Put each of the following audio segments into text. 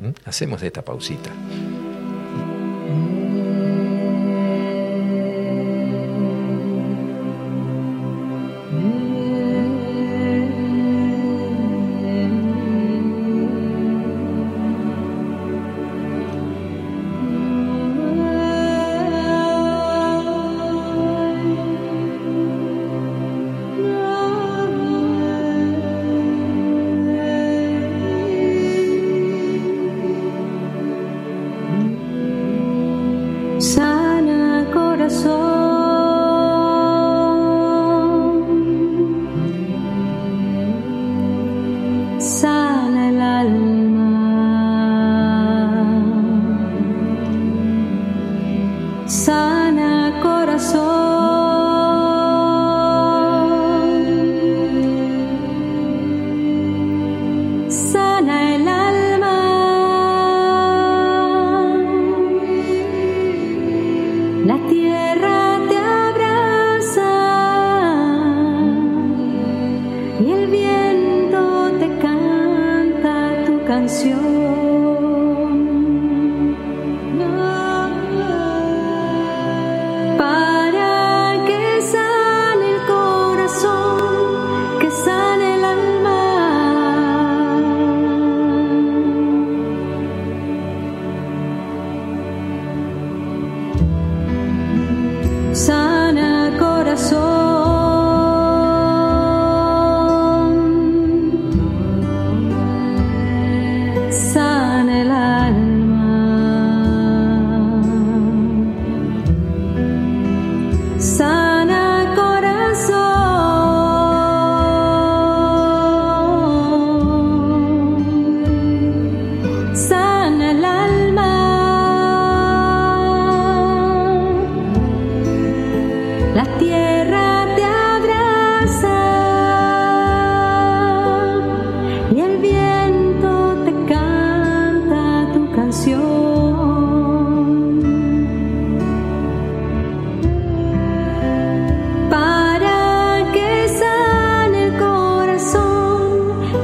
¿Mm? Hacemos esta pausita.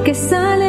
que sale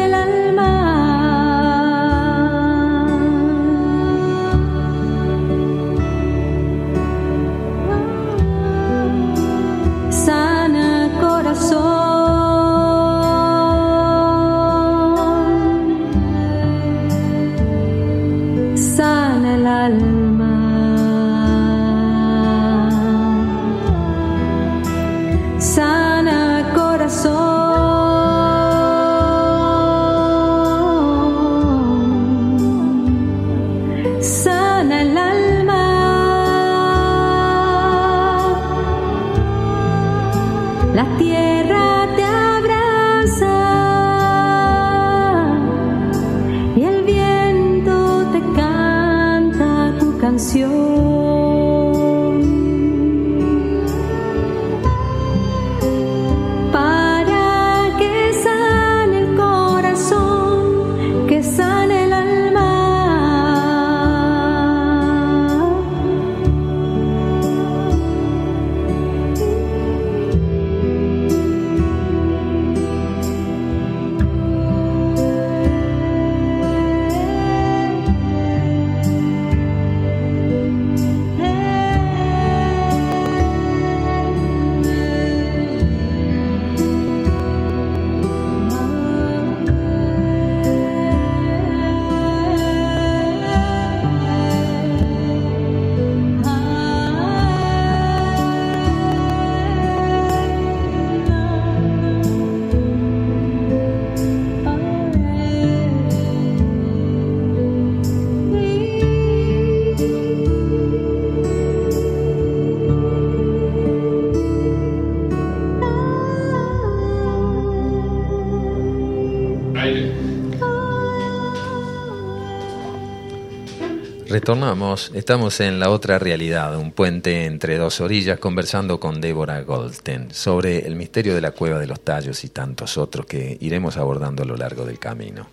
Retornamos, estamos en la otra realidad, un puente entre dos orillas, conversando con Débora Goldten sobre el misterio de la cueva de los tallos y tantos otros que iremos abordando a lo largo del camino.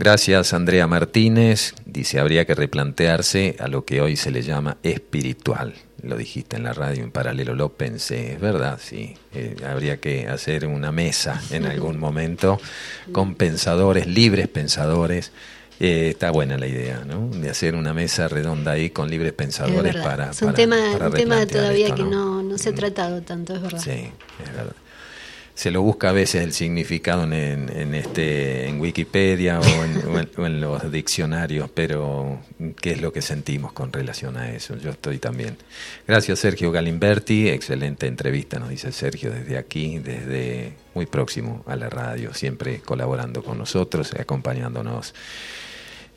Gracias Andrea Martínez, dice habría que replantearse a lo que hoy se le llama espiritual. Lo dijiste en la radio en paralelo, lo pensé, es verdad, sí. Eh, habría que hacer una mesa en algún momento con pensadores, libres pensadores, Eh, está buena la idea, ¿no? De hacer una mesa redonda ahí con libres pensadores para. Es un tema, un tema todavía que no, no se ha tratado tanto, es verdad. Sí, es verdad se lo busca a veces el significado en, en este en Wikipedia o en, los diccionarios, pero ¿qué es lo que sentimos con relación a eso? Yo estoy también. Gracias Sergio Galimberti, excelente entrevista, nos dice Sergio desde aquí, desde muy próximo a la radio, siempre colaborando con nosotros, acompañándonos.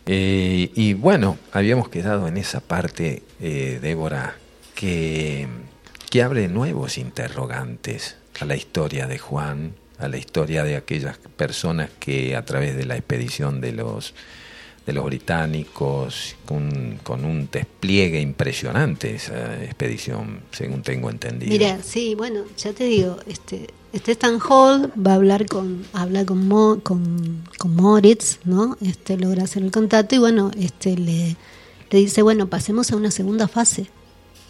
Eh, y bueno, habíamos quedado en esa parte, eh, Débora, que, que abre nuevos interrogantes a la historia de Juan, a la historia de aquellas personas que a través de la expedición de los de los británicos con, con un despliegue impresionante esa expedición según tengo entendido. Mira sí bueno ya te digo este este Stan Hall va a hablar con habla con, con, con Moritz no este logra hacer el contacto y bueno este le, le dice bueno pasemos a una segunda fase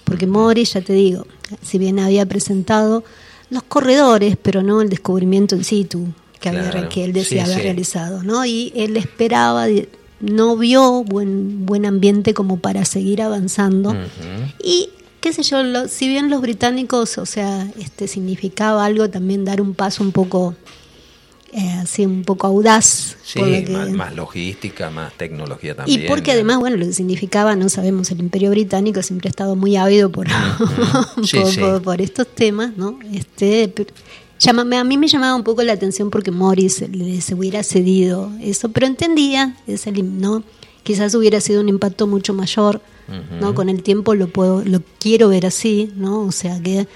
porque Moritz ya te digo si bien había presentado los corredores, pero no el descubrimiento in situ que, había, que él decía haber realizado, ¿no? Y él esperaba, no vio buen, buen ambiente como para seguir avanzando. Y qué sé yo, si bien los británicos, o sea, este significaba algo también dar un paso un poco eh, así un poco audaz. Sí, más, logística, más tecnología también. Y porque además, bueno, lo que significaba, no sabemos, el imperio británico siempre ha estado muy ávido por, por, estos temas, ¿no? Este, a mí me llamaba un poco la atención porque Morris les hubiera cedido eso, pero entendía, ese, ¿no? quizás hubiera sido un impacto mucho mayor, ¿no? Con el tiempo lo puedo, lo quiero ver así, ¿no? O sea que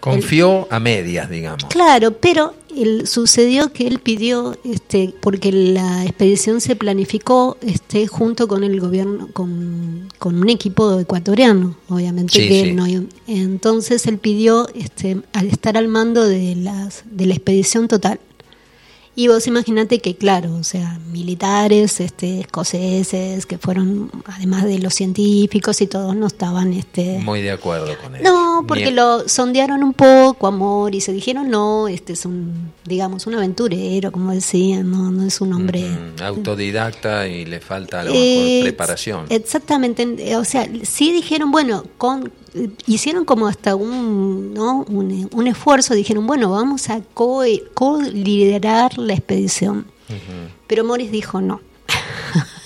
Confió a medias, digamos. Claro, pero el, sucedió que él pidió, este, porque la expedición se planificó este, junto con el gobierno, con, un equipo ecuatoriano, obviamente que no. Entonces él pidió, este, al estar al mando de, las, de la expedición total, y vos imaginate que, claro, o sea, militares, este, escoceses, que fueron, además de los científicos y todos, no estaban... Este, Muy de acuerdo con eso. No, porque lo sondearon un poco, amor, y se dijeron, no, este es un, digamos, un aventurero, como decían, no, no es un hombre... Autodidacta y le falta a lo mejor preparación. Exactamente, o sea, sí dijeron, bueno, con hicieron como hasta un, ¿no? un, esfuerzo, dijeron, bueno, vamos a co-liderar la expedición. Pero Morris dijo no.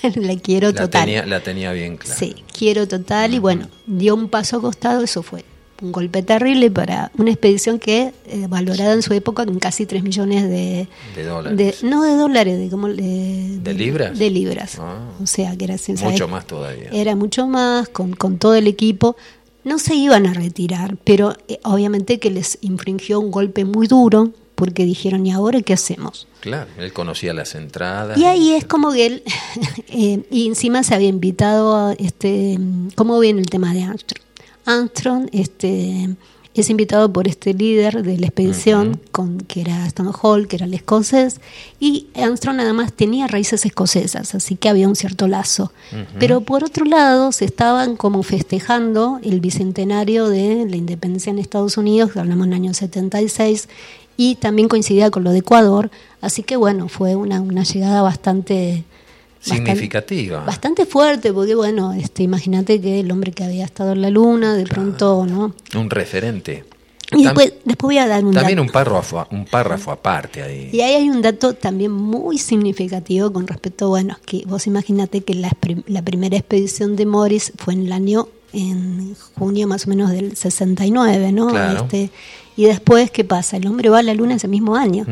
la quiero total. la tenía bien clara. Sí, quiero total. Y bueno, dio un paso a costado, eso fue un golpe terrible para una expedición que eh, valorada en su época en casi 3 millones de, dólares. no de dólares, de, como, de, de libras. De libras. Ah. O sea, que era mucho más todavía. Era mucho más con, con todo el equipo no se iban a retirar, pero eh, obviamente que les infringió un golpe muy duro porque dijeron, ¿y ahora qué hacemos? Claro, él conocía las entradas. Y ahí es como que él, eh, y encima se había invitado, a este, ¿cómo viene el tema de Armstrong? Armstrong, este es invitado por este líder de la expedición, con, que era Stan Hall, que era el escocés, y Armstrong nada más tenía raíces escocesas, así que había un cierto lazo. Pero por otro lado, se estaban como festejando el bicentenario de la independencia en Estados Unidos, que hablamos en el año 76, y también coincidía con lo de Ecuador, así que bueno, fue una, una llegada bastante significativa. Bastante, fuerte, porque bueno, este, imagínate que el hombre que había estado en la luna, de pronto, ¿no? Un referente. Y después, después voy a dar un También un párrafo, un párrafo aparte ahí. Y ahí hay un dato también muy significativo con respecto, bueno, que vos imagínate que la, la primera expedición de Morris fue en el año, en junio más o menos del 69, ¿no? Este, y después, ¿qué pasa? El hombre va a la luna ese mismo año.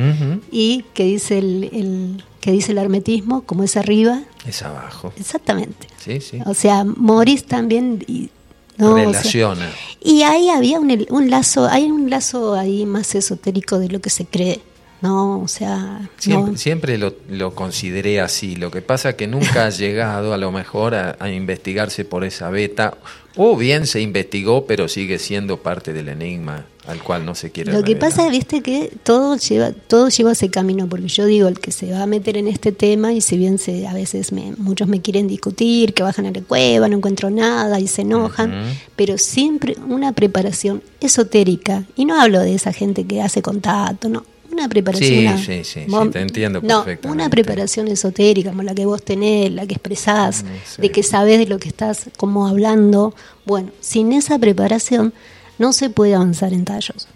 Y que dice el que dice el hermetismo, como es arriba. Es abajo. Exactamente. Sí, sí. O sea, Morris también... Y, no, Relaciona. y ahí había un, un, lazo, hay un lazo ahí más esotérico de lo que se cree. No, o sea... Siempre, siempre lo, lo, consideré así. Lo que pasa que nunca ha llegado a lo mejor a, a, investigarse por esa beta. O bien se investigó, pero sigue siendo parte del enigma al cual no se quiere. Lo que pasa, viste, que todo lleva, todo lleva ese camino, porque yo digo, el que se va a meter en este tema, y si bien se, a veces me, muchos me quieren discutir, que bajan a la cueva, no encuentro nada y se enojan, pero siempre una preparación esotérica, y no hablo de esa gente que hace contacto, no, una preparación. Sí, sí, sí, te entiendo no, Una preparación esotérica, como la que vos tenés, la que expresás, mm, de que sabés de lo que estás como hablando. Bueno, sin esa preparación no se puede avanzar en tallos.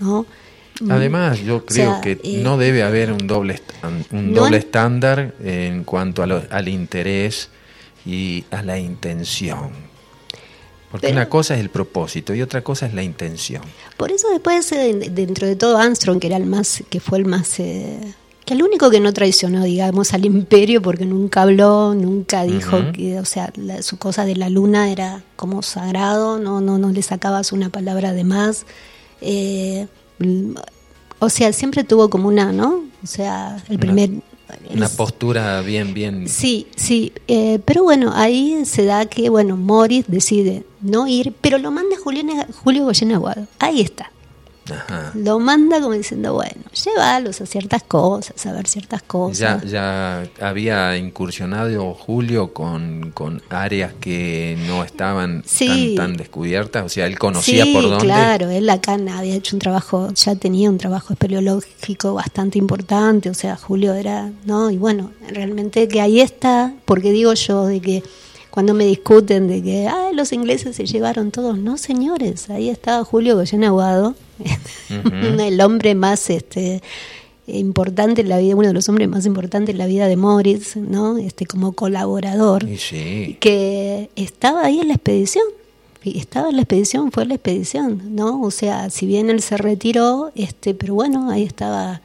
¿no? Además, yo creo que eh, no debe haber un doble, un doble estándar en cuanto al interés y a la intención. Porque una cosa es el propósito y otra cosa es la intención. Por eso después, eh, dentro de todo, Armstrong, que era el más, que fue el más, eh, que el único que no traicionó, digamos, al imperio, porque nunca habló, nunca dijo que, o sea, su cosa de la luna era como sagrado, no, no, no le sacabas una palabra de más. Eh, o sea, siempre tuvo como una, ¿no? O sea, el primer... Una, postura bien, bien... Sí, sí, eh, pero bueno, ahí se da que, bueno, Morris decide no ir, pero lo manda Julio, Julio Goyen Aguado. Ahí está. Lo manda como diciendo, bueno, llévalos a ciertas cosas, a ver ciertas cosas. Ya, ya había incursionado Julio con, con áreas que no estaban tan, descubiertas, o sea, él conocía por dónde. Claro, él acá había hecho un trabajo, ya tenía un trabajo espeleológico bastante importante, o sea, Julio era, ¿no? Y bueno, realmente que ahí está, porque digo yo de que cuando me discuten de que los ingleses se llevaron todos, no señores, ahí estaba Julio Goyen Aguado, el hombre más este importante en la vida, uno de los hombres más importantes en la vida de Morris, ¿no? Este como colaborador, que estaba ahí en la expedición. Estaba en la expedición, fue la expedición, ¿no? O sea, si bien él se retiró, este, pero bueno, ahí estaba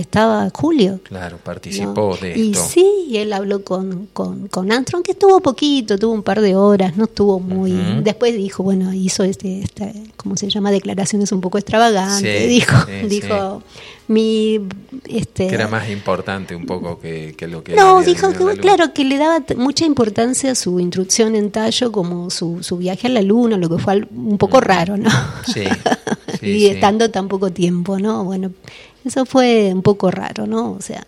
estaba Julio. Claro, participó de esto. Y sí, él habló con, con, con Armstrong, que estuvo poquito, tuvo un par de horas, no estuvo muy... Después dijo, bueno, hizo este, este, ¿cómo se llama? Declaraciones un poco extravagantes. dijo, dijo mi... Este, que era más importante un poco que, lo que... No, dijo que, claro, que le daba mucha importancia a su instrucción en tallo como su, su viaje a la luna, lo que fue un poco raro, ¿no? Sí. y estando tan poco tiempo, ¿no? Bueno, eso fue un poco raro, ¿no? O sea,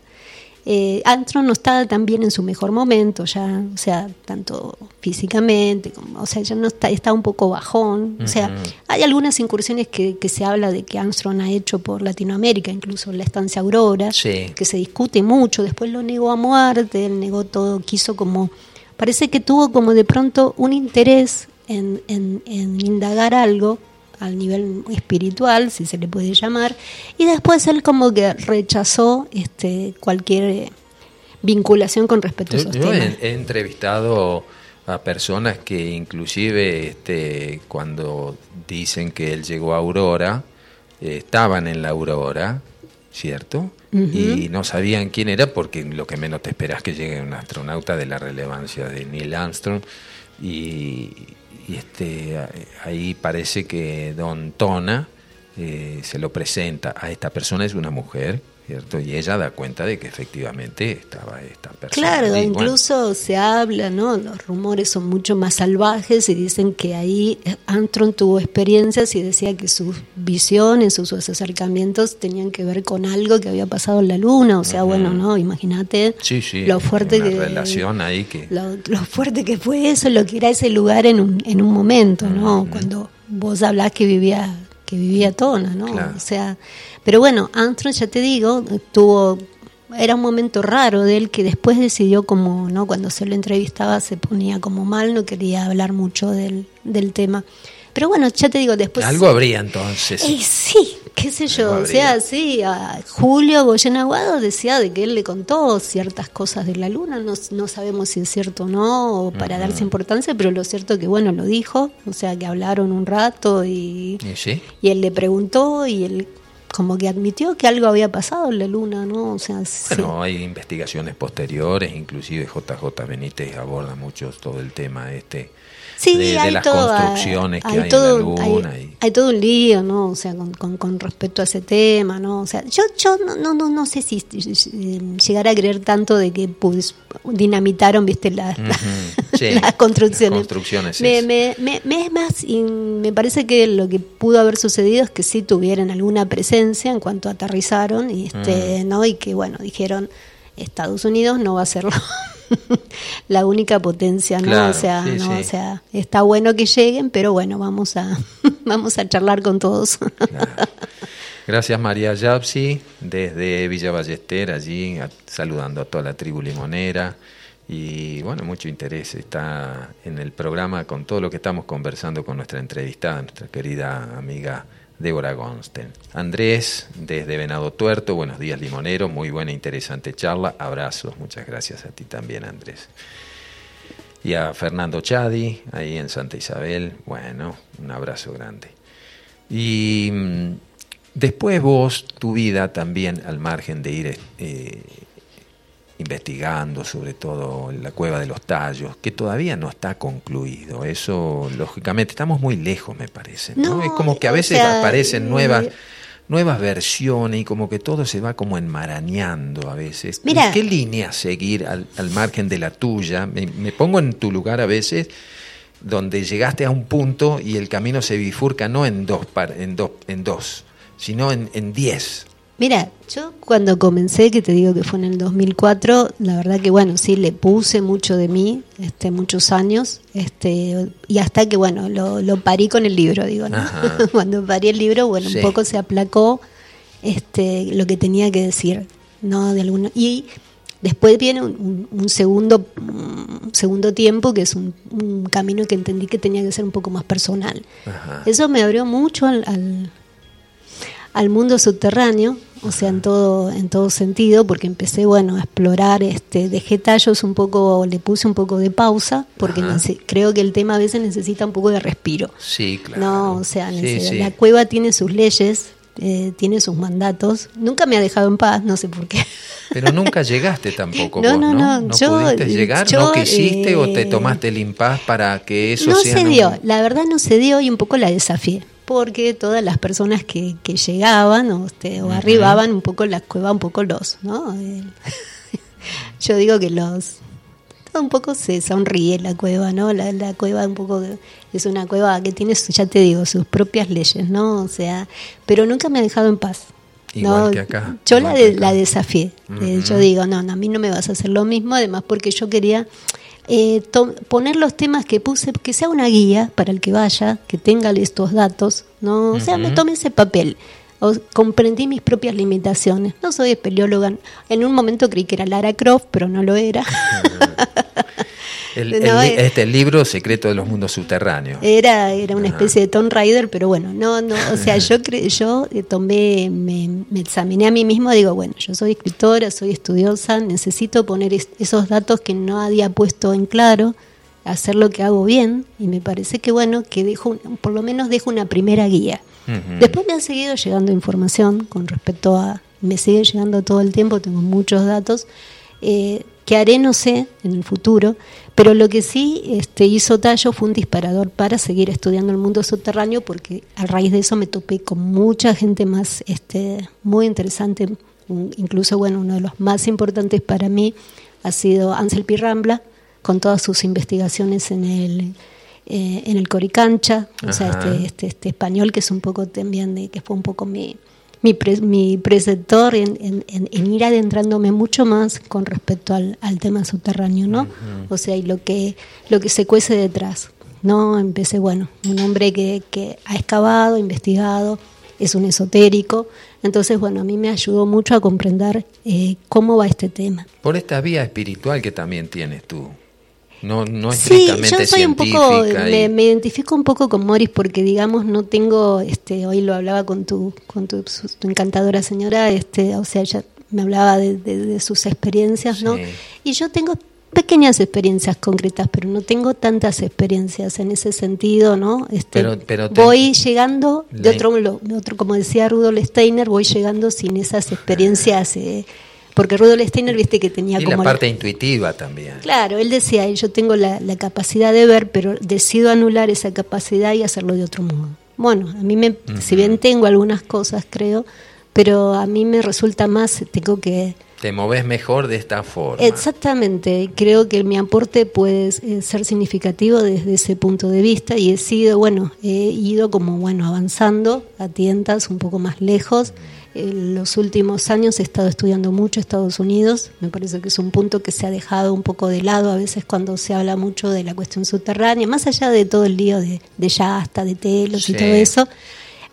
eh, Armstrong no estaba tan bien en su mejor momento, ya, o sea, tanto físicamente, como, o sea, ya no está, está un poco bajón. O sea, hay algunas incursiones que, que, se habla de que Armstrong ha hecho por Latinoamérica, incluso la estancia Aurora, que se discute mucho. Después lo negó a muerte, él negó todo, quiso como. Parece que tuvo como de pronto un interés en, en, en indagar algo al nivel espiritual, si se le puede llamar, y después él como que rechazó este cualquier eh, vinculación con respecto a esos yo He, entrevistado a personas que inclusive este, cuando dicen que él llegó a Aurora, eh, estaban en la Aurora, ¿cierto? Y no sabían quién era porque lo que menos te esperas que llegue un astronauta de la relevancia de Neil Armstrong y, y este, ahí parece que Don Tona eh, se lo presenta a esta persona, es una mujer, ¿cierto? Y ella da cuenta de que efectivamente estaba esta persona. Claro, incluso se habla, ¿no? Los rumores son mucho más salvajes y dicen que ahí Antron tuvo experiencias y decía que sus visiones o sus acercamientos tenían que ver con algo que había pasado en la luna, o sea, bueno, ¿no? Imagínate lo fuerte que relación ahí que lo, fuerte que fue eso, lo que era ese lugar en un, en un momento, ¿no? Cuando vos hablás que vivía que vivía Tona, ¿no? O sea, pero bueno, Armstrong, ya te digo, tuvo era un momento raro de él que después decidió como, ¿no? Cuando se lo entrevistaba se ponía como mal, no quería hablar mucho del, del tema. Pero bueno, ya te digo, después... Algo habría entonces. Eh, sí, qué sé yo. O sea, sí, a Julio Goyen Aguado decía de que él le contó ciertas cosas de la luna. No, no sabemos si es cierto o no, o para darse importancia, pero lo cierto que, bueno, lo dijo. O sea, que hablaron un rato y, ¿Y, él le preguntó y él como que admitió que algo había pasado en la luna, ¿no? O sea, bueno, hay investigaciones posteriores, inclusive JJ Benítez aborda mucho todo el tema este sí, de, hay las todo, construcciones que hay, todo, en la luna. Hay, todo un lío, ¿no? O sea, con, con, respecto a ese tema, ¿no? O sea, yo, yo no, no, no sé si llegar a creer tanto de que pues, dinamitaron, viste, las, las construcciones. construcciones me, me, me, es más, y me parece que lo que pudo haber sucedido es que sí tuvieran alguna presencia en cuanto aterrizaron y, este, mm. ¿no? y que, bueno, dijeron, Estados Unidos no va a hacerlo la única potencia, ¿no? o sea, ¿no? o sea, está bueno que lleguen, pero bueno, vamos a vamos a charlar con todos. Gracias María Yapsi, desde Villa Ballester, allí saludando a toda la tribu limonera. Y bueno, mucho interés está en el programa con todo lo que estamos conversando con nuestra entrevistada, nuestra querida amiga Débora Gonsten. Andrés, desde Venado Tuerto, buenos días limonero, muy buena, interesante charla, abrazos, muchas gracias a ti también Andrés. Y a Fernando Chadi, ahí en Santa Isabel, bueno, un abrazo grande. Y mm, después vos, tu vida también, al margen de ir eh, investigando sobre todo la cueva de los tallos, que todavía no está concluido. Eso, lógicamente, estamos muy lejos, me parece. ¿no? es como que a veces aparecen nuevas, nuevas versiones y como que todo se va como enmarañando a veces. ¿Qué línea seguir al, margen de la tuya? Me, pongo en tu lugar a veces donde llegaste a un punto y el camino se bifurca no en dos, en dos, en dos sino en, en diez. Mira, yo cuando comencé, que te digo que fue en el 2004, la verdad que bueno, sí, le puse mucho de mí, este, muchos años, este, y hasta que bueno, lo, lo parí con el libro, digo, ¿no? cuando parí el libro, bueno, un poco se aplacó este, lo que tenía que decir, ¿no? De alguno, y después viene un, segundo, un segundo tiempo, que es un, camino que entendí que tenía que ser un poco más personal. Eso me abrió mucho al al mundo subterráneo, o sea, en todo, en todo sentido, porque empecé, bueno, a explorar, este, dejé tallos un poco, le puse un poco de pausa, porque creo que el tema a veces necesita un poco de respiro. Sí, claro. No, o sea, la cueva tiene sus leyes, eh, tiene sus mandatos. Nunca me ha dejado en paz, no sé por qué. Pero nunca llegaste tampoco. No, no, no, no. pudiste llegar? ¿No quisiste o te eh, tomaste el impas para que eso no Se dio, la verdad no se dio y un poco la desafié porque todas las personas que, que llegaban o, este, o arribaban un poco la cueva, un poco los, ¿no? yo digo que los un poco se sonríe la cueva, ¿no? La, la cueva un poco es una cueva que tiene, ya te digo, sus propias leyes, ¿no? O sea, pero nunca me ha dejado en paz. Igual que acá. Yo la, la desafié. Eh, yo digo, no, no, a mí no me vas a hacer lo mismo, además porque yo quería eh, poner los temas que puse, que sea una guía para el que vaya, que tenga estos datos, ¿no? O sea, me tome ese papel. O comprendí mis propias limitaciones. No soy espeleóloga. En un momento creí que era Lara Croft, pero no lo era. El, este libro Secreto de los Mundos Subterráneos. Era, era una especie de Tomb Raider, pero bueno, no, no, o sea, yo yo eh, tomé, me, me, examiné a mí mismo, digo, bueno, yo soy escritora, soy estudiosa, necesito poner esos datos que no había puesto en claro, hacer lo que hago bien, y me parece que bueno, que dejo, por lo menos dejo una primera guía. Después me ha seguido llegando información con respecto a, me sigue llegando todo el tiempo, tengo muchos datos. Eh, que haré no sé en el futuro, pero lo que sí este, hizo Tallo fue un disparador para seguir estudiando el mundo subterráneo, porque a raíz de eso me topé con mucha gente más este, muy interesante, incluso bueno, uno de los más importantes para mí ha sido Ansel Pirrambla, con todas sus investigaciones en el, eh, en el Coricancha, o sea, este, este, este español que es un poco también, de, que fue un poco mi mi, mi preceptor en, ir adentrándome mucho más con respecto al, tema subterráneo, ¿no? O sea, y lo que, lo que se cuece detrás, ¿no? Empecé, bueno, un hombre que, que ha excavado, investigado, es un esotérico, entonces, bueno, a mí me ayudó mucho a comprender eh, cómo va este tema. Por esta vía espiritual que también tienes tú. No, no sí, yo soy un poco, me, identifico un poco con Morris porque digamos no tengo, este, hoy lo hablaba con tu, con tu, encantadora señora, este, o sea, ella me hablaba de, sus experiencias, ¿no? Y yo tengo pequeñas experiencias concretas, pero no tengo tantas experiencias en ese sentido, ¿no? Este, pero, voy llegando de otro, otro, como decía Rudolf Steiner, voy llegando sin esas experiencias. Eh, porque Rudolf Steiner, viste que tenía y como... la parte intuitiva también. Claro, él decía, yo tengo la, capacidad de ver, pero decido anular esa capacidad y hacerlo de otro modo. Bueno, a mí me, si bien tengo algunas cosas, creo, pero a mí me resulta más, tengo que... Te moves mejor de esta forma. Exactamente, creo que mi aporte puede eh, ser significativo desde ese punto de vista y he sido, bueno, he ido como, bueno, avanzando a tientas un poco más lejos en los últimos años he estado estudiando mucho Estados Unidos, me parece que es un punto que se ha dejado un poco de lado a veces cuando se habla mucho de la cuestión subterránea, más allá de todo el lío de, de Yasta, de Telos y todo eso.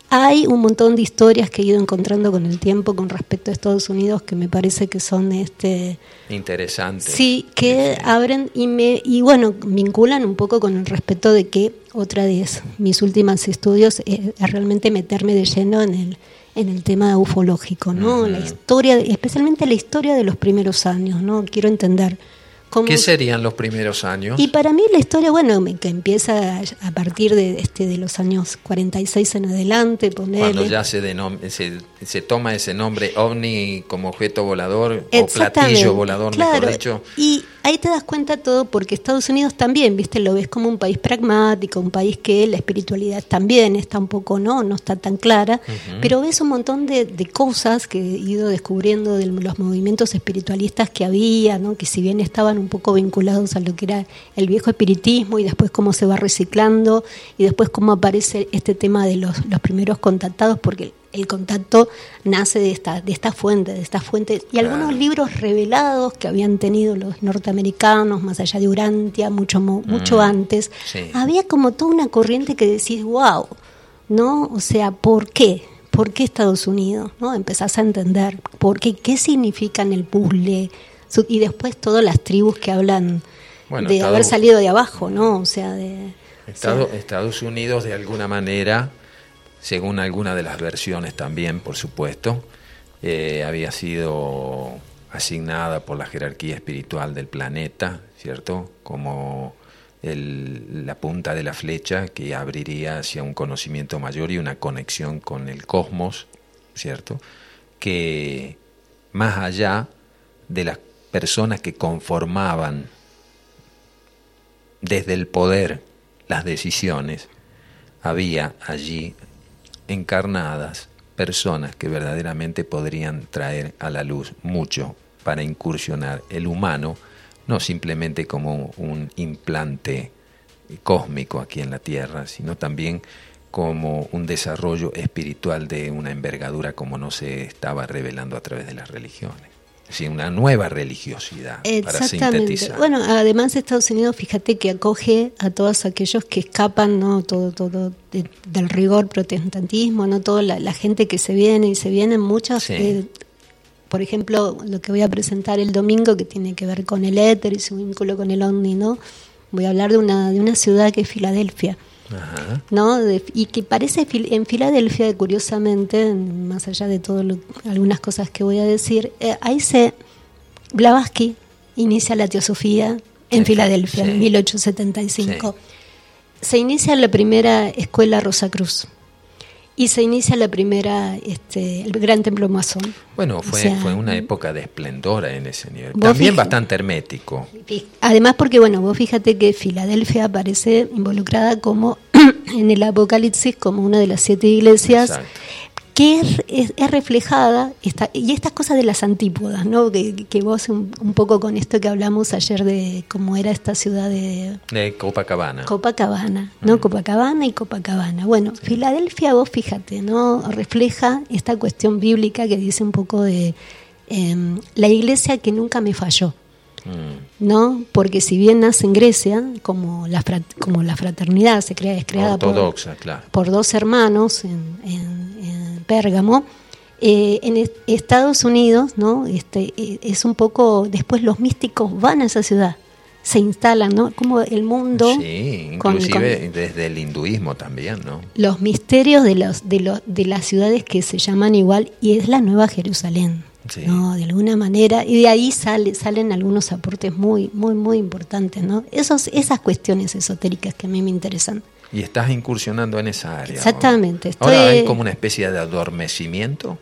hay un montón de historias que he ido encontrando con el tiempo con respecto a Estados Unidos que me parece que son este interesantes. Sí, que abren y me y bueno, vinculan un poco con el respeto de que otra de mis últimos estudios es, realmente meterme de lleno en el en el tema ufológico, ¿no? La historia, especialmente la historia de los primeros años, ¿no? Quiero entender ¿Qué serían los primeros años? Y para mí la historia, bueno, que empieza a partir de este de los años 46 en adelante, Cuando ya se, se, se, toma ese nombre ovni como objeto volador o platillo volador, mejor dicho. Y ahí te das cuenta todo porque Estados Unidos también, viste, lo ves como un país pragmático, un país que la espiritualidad también está un poco, no, no está tan clara, pero ves un montón de, cosas que he ido descubriendo de los movimientos espiritualistas que había, ¿no? que si bien estaban un poco vinculados a lo que era el viejo espiritismo y después cómo se va reciclando y después cómo aparece este tema de los, los primeros contactados, porque el contacto nace de esta, de esta fuente, de esta fuente, y algunos libros revelados que habían tenido los norteamericanos, más allá de Urantia, mucho, mucho mm, antes, había como toda una corriente que decís, wow, ¿no? O sea, ¿por qué? ¿Por qué Estados Unidos? ¿no? Empezás a entender por qué, qué significan el puzzle, y después todas las tribus que hablan de haber salido de abajo, ¿no? O sea, de... Estados Unidos de alguna manera según alguna de las versiones también, por supuesto, eh, había sido asignada por la jerarquía espiritual del planeta, ¿cierto? Como la punta de la flecha que abriría hacia un conocimiento mayor y una conexión con el cosmos, ¿cierto? Que más allá de las personas que conformaban desde el poder las decisiones, había allí encarnadas, personas que verdaderamente podrían traer a la luz mucho para incursionar el humano, no simplemente como un implante cósmico aquí en la Tierra, sino también como un desarrollo espiritual de una envergadura como no se estaba revelando a través de las religiones una nueva religiosidad para sintetizar. Bueno, además Estados Unidos, fíjate que acoge a todos aquellos que escapan, no todo todo del rigor protestantismo, no toda la, gente que se viene y se vienen muchas eh, por ejemplo, lo que voy a presentar el domingo que tiene que ver con el éter y su vínculo con el ovni, ¿no? Voy a hablar de una de una ciudad que es Filadelfia. ¿No? y que parece en Filadelfia, curiosamente, más allá de todo algunas cosas que voy a decir, eh, ahí se Blavatsky inicia la teosofía en Filadelfia en 1875. Se inicia la primera escuela Rosa Cruz y se inicia la primera, este, el gran templo masón. Bueno, fue, fue una época de esplendor en ese nivel. También bastante hermético. Además porque, bueno, vos fíjate que Filadelfia aparece involucrada como en el Apocalipsis como una de las siete iglesias que es, es, reflejada, esta, y estas cosas de las antípodas, ¿no? que, que vos un, poco con esto que hablamos ayer de cómo era esta ciudad de... De Copacabana. Copacabana, ¿no? Copacabana y Copacabana. Bueno, Filadelfia, vos fíjate, ¿no? refleja esta cuestión bíblica que dice un poco de em, la iglesia que nunca me falló. Mm. ¿no? Porque si bien nace en Grecia, como la, como la fraternidad se crea, es creada por, por, dos hermanos en, en, Pérgamo, eh, en Estados Unidos, ¿no? Este, eh, es un poco, después los místicos van a esa ciudad, se instalan, ¿no? Como el mundo... Sí, inclusive desde el hinduismo también, ¿no? Los misterios de, los, de, los, de las ciudades que se llaman igual y es la Nueva Jerusalén. ¿No? De alguna manera, y de ahí sale, salen algunos aportes muy, muy, muy importantes, ¿no? Esos, esas cuestiones esotéricas que a mí me interesan. Y estás incursionando en esa área. Exactamente. Ahora hay como una especie de adormecimiento.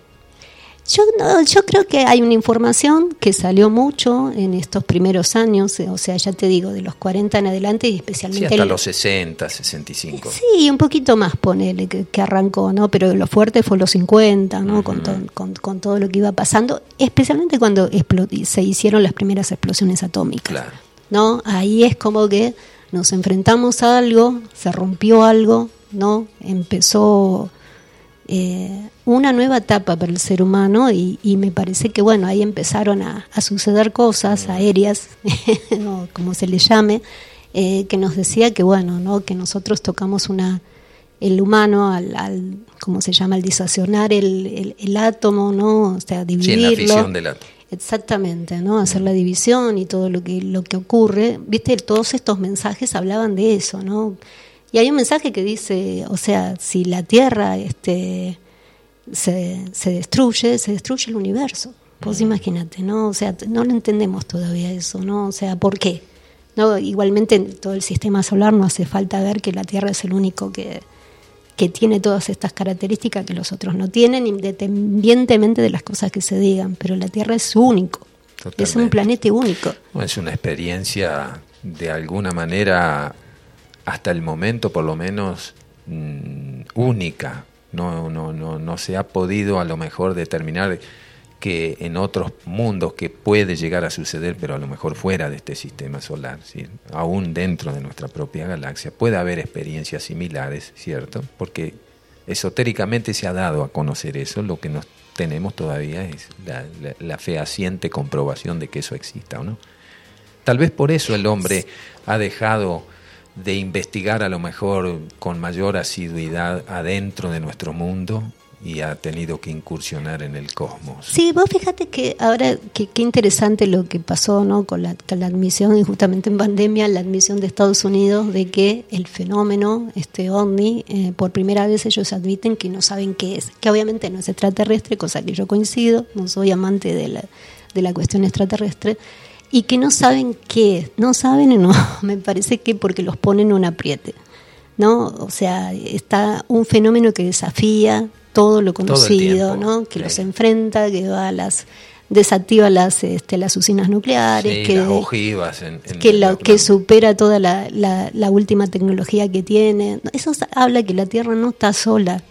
Yo, yo creo que hay una información que salió mucho en estos primeros años, o sea, ya te digo, de los 40 en adelante y especialmente... Sí, hasta los 60, 65. Sí, un poquito más, ponele, que, arrancó, ¿no? Pero lo fuerte fue los 50, ¿no? con, con, todo lo que iba pasando, especialmente cuando se hicieron las primeras explosiones atómicas. Claro. ¿No? Ahí es como que nos enfrentamos a algo, se rompió algo, ¿no? Empezó eh, una nueva etapa para el ser humano y, me parece que bueno, ahí empezaron a, suceder cosas aéreas, como se le llame, eh, que nos decía que bueno, ¿no? que nosotros tocamos una, el humano al, al ¿cómo se llama? Al disociar el, el, átomo, ¿no? O sea, dividirlo. Sí, la del átomo. Exactamente, ¿no? Hacer la división y todo lo que, lo que ocurre. Viste, todos estos mensajes hablaban de eso, ¿no? Y hay un mensaje que dice, o sea, si la Tierra este, se, se destruye, se destruye el universo. Vos imagínate, ¿no? O sea, no lo entendemos todavía eso, ¿no? O sea, ¿por qué? ¿No? Igualmente en todo el sistema solar no hace falta ver que la Tierra es el único que, que tiene todas estas características que los otros no tienen, independientemente de las cosas que se digan, pero la Tierra es único, es un planeta único. Es una experiencia de alguna manera, hasta el momento por lo menos, mm, única. No, no, no, no se ha podido a lo mejor determinar que en otros mundos que puede llegar a suceder, pero a lo mejor fuera de este sistema solar, ¿sí? aún dentro de nuestra propia galaxia, puede haber experiencias similares, ¿cierto? Porque esotéricamente se ha dado a conocer eso, lo que nos tenemos todavía es la, fehaciente comprobación de que eso exista, ¿o no? Tal vez por eso el hombre ha dejado de investigar a lo mejor con mayor asiduidad adentro de nuestro mundo y ha tenido que incursionar en el cosmos. Sí, vos fíjate que ahora, qué interesante lo que pasó ¿no? con, la, con la admisión, y justamente en pandemia, la admisión de Estados Unidos de que el fenómeno, este ovni, eh, por primera vez ellos admiten que no saben qué es, que obviamente no es extraterrestre, cosa que yo coincido, no soy amante de la, de la cuestión extraterrestre, y que no saben qué no saben, no, me parece que porque los ponen en un apriete. ¿no? O sea, está un fenómeno que desafía todo lo conocido, ¿no? Que los enfrenta, que va a las desactiva las este, las usinas nucleares, que, que, que supera toda la, la, última tecnología que tiene. Eso habla que la Tierra no está sola.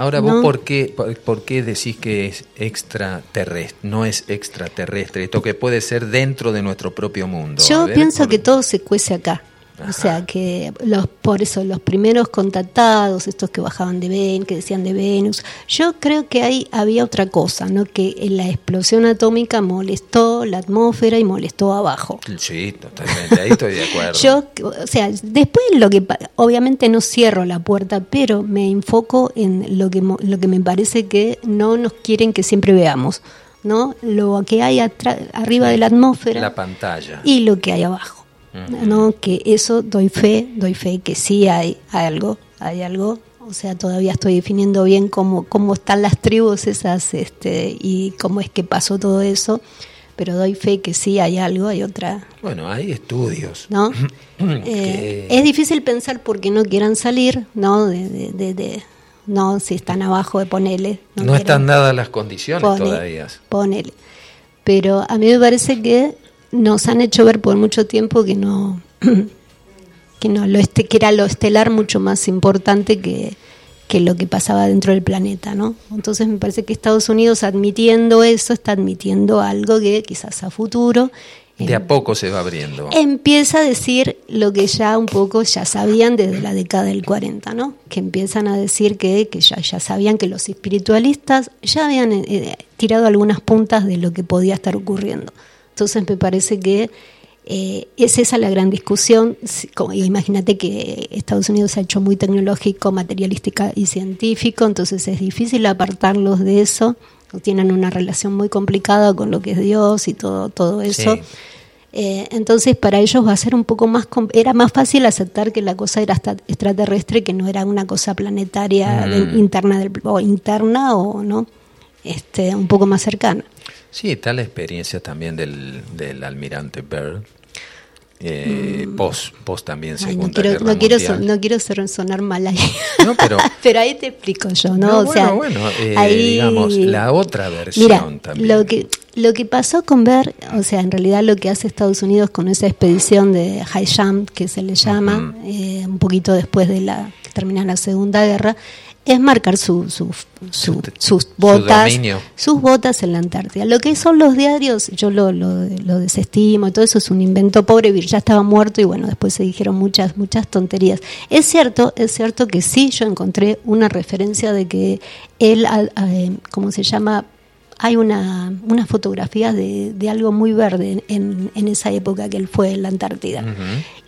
Ahora, ¿vos por, qué, por, qué decís que es extraterrestre? No es extraterrestre, esto que puede ser dentro de nuestro propio mundo. Yo pienso que todo se cuece acá. O sea que los, por eso los primeros contactados, estos que bajaban de Venus, que decían de Venus, yo creo que ahí había otra cosa, ¿no? Que la explosión atómica molestó la atmósfera y molestó abajo. Sí, totalmente, ahí estoy de acuerdo. yo, o sea, después lo que, obviamente no cierro la puerta, pero me enfoco en lo que, lo que me parece que no nos quieren que siempre veamos. ¿no? Lo que hay arriba de la atmósfera. La pantalla. Y lo que hay abajo. ¿No? Que eso doy fe, doy fe que sí hay, algo, hay algo. O sea, todavía estoy definiendo bien cómo, cómo están las tribus esas este, y cómo es que pasó todo eso, pero doy fe que sí hay algo, hay otra. Bueno, hay estudios. ¿No? Eh, es difícil pensar porque no quieran salir, ¿no? De, de, no, si están abajo de ponele. No, están dadas las condiciones todavía. Ponele. Pero a mí me parece que nos han hecho ver por mucho tiempo que no que no lo este, que era lo estelar mucho más importante que, que lo que pasaba dentro del planeta, ¿no? Entonces me parece que Estados Unidos admitiendo eso está admitiendo algo que quizás a futuro de a poco se va abriendo. Empieza a decir lo que ya un poco ya sabían desde la década del 40, ¿no? Que empiezan a decir que, que ya, ya sabían que los espiritualistas ya habían eh, tirado algunas puntas de lo que podía estar ocurriendo. Entonces me parece que eh, es esa la gran discusión. Imagínate que Estados Unidos se ha hecho muy tecnológico, materialística y científico, entonces es difícil apartarlos de eso. Tienen una relación muy complicada con lo que es Dios y todo, todo eso. Eh, entonces para ellos va a ser un poco más era más fácil aceptar que la cosa era extraterrestre que no era una cosa planetaria mm. interna o interna o no este un poco más cercana Sí, está la experiencia también del, del almirante Byrd. Eh, mm. post, post también segunda no quiero, no quiero, no quiero sonar mal ahí. No, pero, pero ahí te explico yo, ¿no? o sea, bueno, eh, ahí, digamos, la otra versión mira, también. Lo que, lo que pasó con Byrd, o sea, en realidad lo que hace Estados Unidos con esa expedición de High Jump, que se le llama, eh, un poquito después de la que termina la Segunda Guerra, es marcar su, su, sus botas, sus botas en la Antártida. Lo que son los diarios, yo lo, lo, desestimo, todo eso es un invento pobre, ya estaba muerto y bueno, después se dijeron muchas, muchas tonterías. Es cierto, es cierto que sí, yo encontré una referencia de que él, ¿cómo se llama? hay una, unas fotografías de, de algo muy verde en, en, esa época que él fue en la Antártida.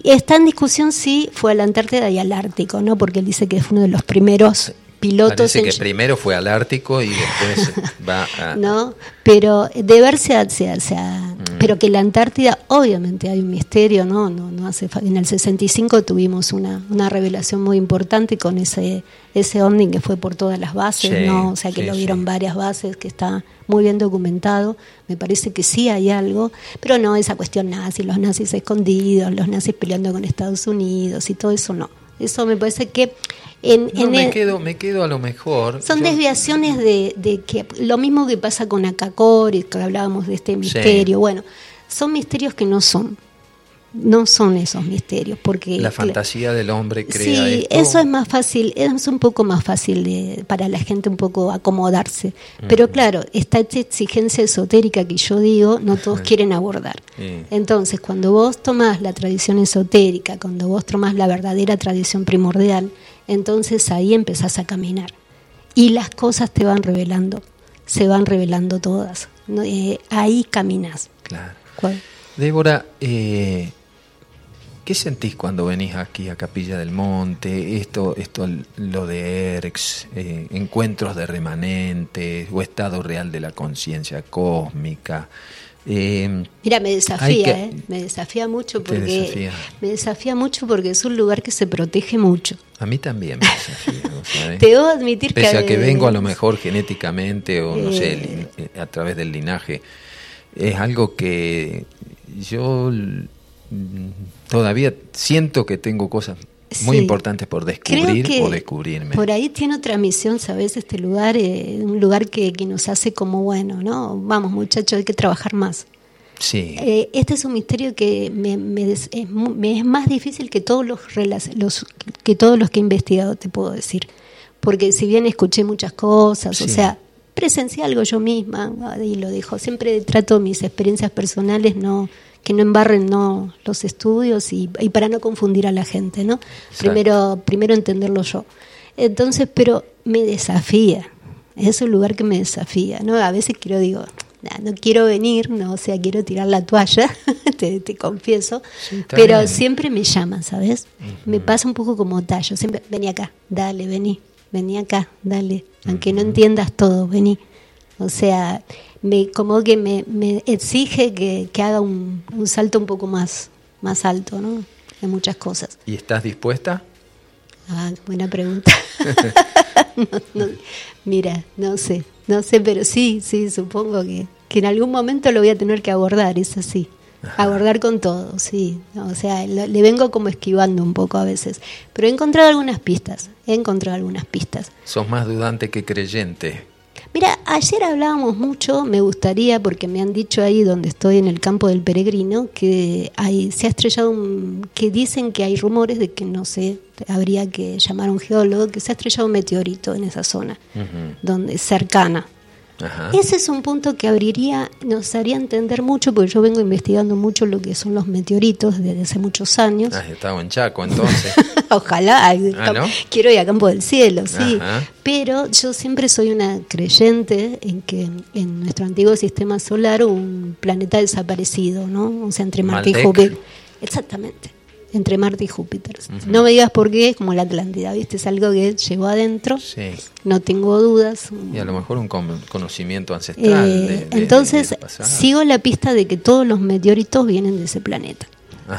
y está en discusión si fue a la Antártida y al Ártico, ¿no? Porque él dice que fue uno de los primeros pilotos. Parece que primero fue al Ártico y después va a... No, pero de verse hacia, hacia mm. pero que la Antártida obviamente hay un misterio, ¿no? no, no hace en el 65 tuvimos una, una revelación muy importante con ese ese ovni que fue por todas las bases, ¿no? O sea, que lo vieron varias bases, que está muy bien documentado. Me parece que sí hay algo, pero no esa cuestión nazi, los nazis escondidos, los nazis peleando con Estados Unidos y todo eso no. Eso me parece que en, me, quedo, me quedo a lo mejor. Son desviaciones de, de, que lo mismo que pasa con Akakor, que hablábamos de este misterio. Bueno, son misterios que no son no son esos misterios porque la fantasía del hombre crea sí eso es más fácil es un poco más fácil de, para la gente un poco acomodarse. Pero claro esta exigencia esotérica que yo digo no todos quieren abordar. Entonces cuando vos tomás la tradición esotérica cuando vos tomás la verdadera tradición primordial entonces ahí empezás a caminar. Y las cosas te van revelando se van revelando todas. Eh, ahí caminas claro. Débora eh, ¿Qué sentís cuando venís aquí a Capilla del Monte? Esto, esto lo de ERX, eh, encuentros de remanentes o estado real de la conciencia cósmica. Eh, Mira, me desafía, eh, me desafía mucho porque me desafía mucho porque es un lugar que se protege mucho. A mí también me desafía. Te debo admitir Pese que a que vengo a lo mejor genéticamente o no sé a través del linaje, es algo que yo todavía siento que tengo cosas muy importantes por descubrir o descubrirme. Por ahí tiene otra misión, ¿sabes? Este lugar, eh, un lugar que, que, nos hace como, bueno, ¿no? Vamos muchachos, hay que trabajar más. Sí. Eh, este es un misterio que me, me, es, me, es, más difícil que todos los, los, que todos los que he investigado, te puedo decir. Porque si bien escuché muchas cosas, o sea, presencié algo yo misma, y lo dijo, siempre trato mis experiencias personales, no que no embarren no los estudios y, para no confundir a la gente, ¿no? Primero, primero entenderlo yo. Entonces, pero me desafía, es un lugar que me desafía, ¿no? A veces quiero, digo, no quiero venir, no, o sea, quiero tirar la toalla, te, confieso, pero siempre me llaman, ¿sabes? Me pasa un poco como tallo, siempre, vení acá, dale, vení, vení acá, dale, aunque no entiendas todo, vení. O sea, me, como que me, me exige que, que haga un, un, salto un poco más, más alto, ¿no? De muchas cosas. ¿Y estás dispuesta? Ah, buena pregunta. mira, no sé, no sé, pero sí, sí, supongo que, que en algún momento lo voy a tener que abordar, es así. Abordar con todo, sí. O sea, le vengo como esquivando un poco a veces. Pero he encontrado algunas pistas, he encontrado algunas pistas. Sos más dudante que creyente. Mira, ayer hablábamos mucho, me gustaría, porque me han dicho ahí donde estoy en el campo del peregrino, que hay, se ha estrellado un, que dicen que hay rumores de que no sé, habría que llamar a un geólogo, que se ha estrellado un meteorito en esa zona, donde cercana ese es un punto que abriría, nos haría entender mucho, porque yo vengo investigando mucho lo que son los meteoritos desde hace muchos años. Ah, estaba en Chaco entonces. Ojalá, ah, quiero ir a Campo del Cielo, sí. Pero yo siempre soy una creyente en que en nuestro antiguo sistema solar un planeta desaparecido, ¿no? O sea, entre Marte y Júpiter. Exactamente entre Marte y Júpiter. No me digas por qué, es como la Atlántida, ¿viste? Es algo que llegó adentro, no tengo dudas. Y a lo mejor un conocimiento ancestral. Eh, entonces, sigo la pista de que todos los meteoritos vienen de ese planeta.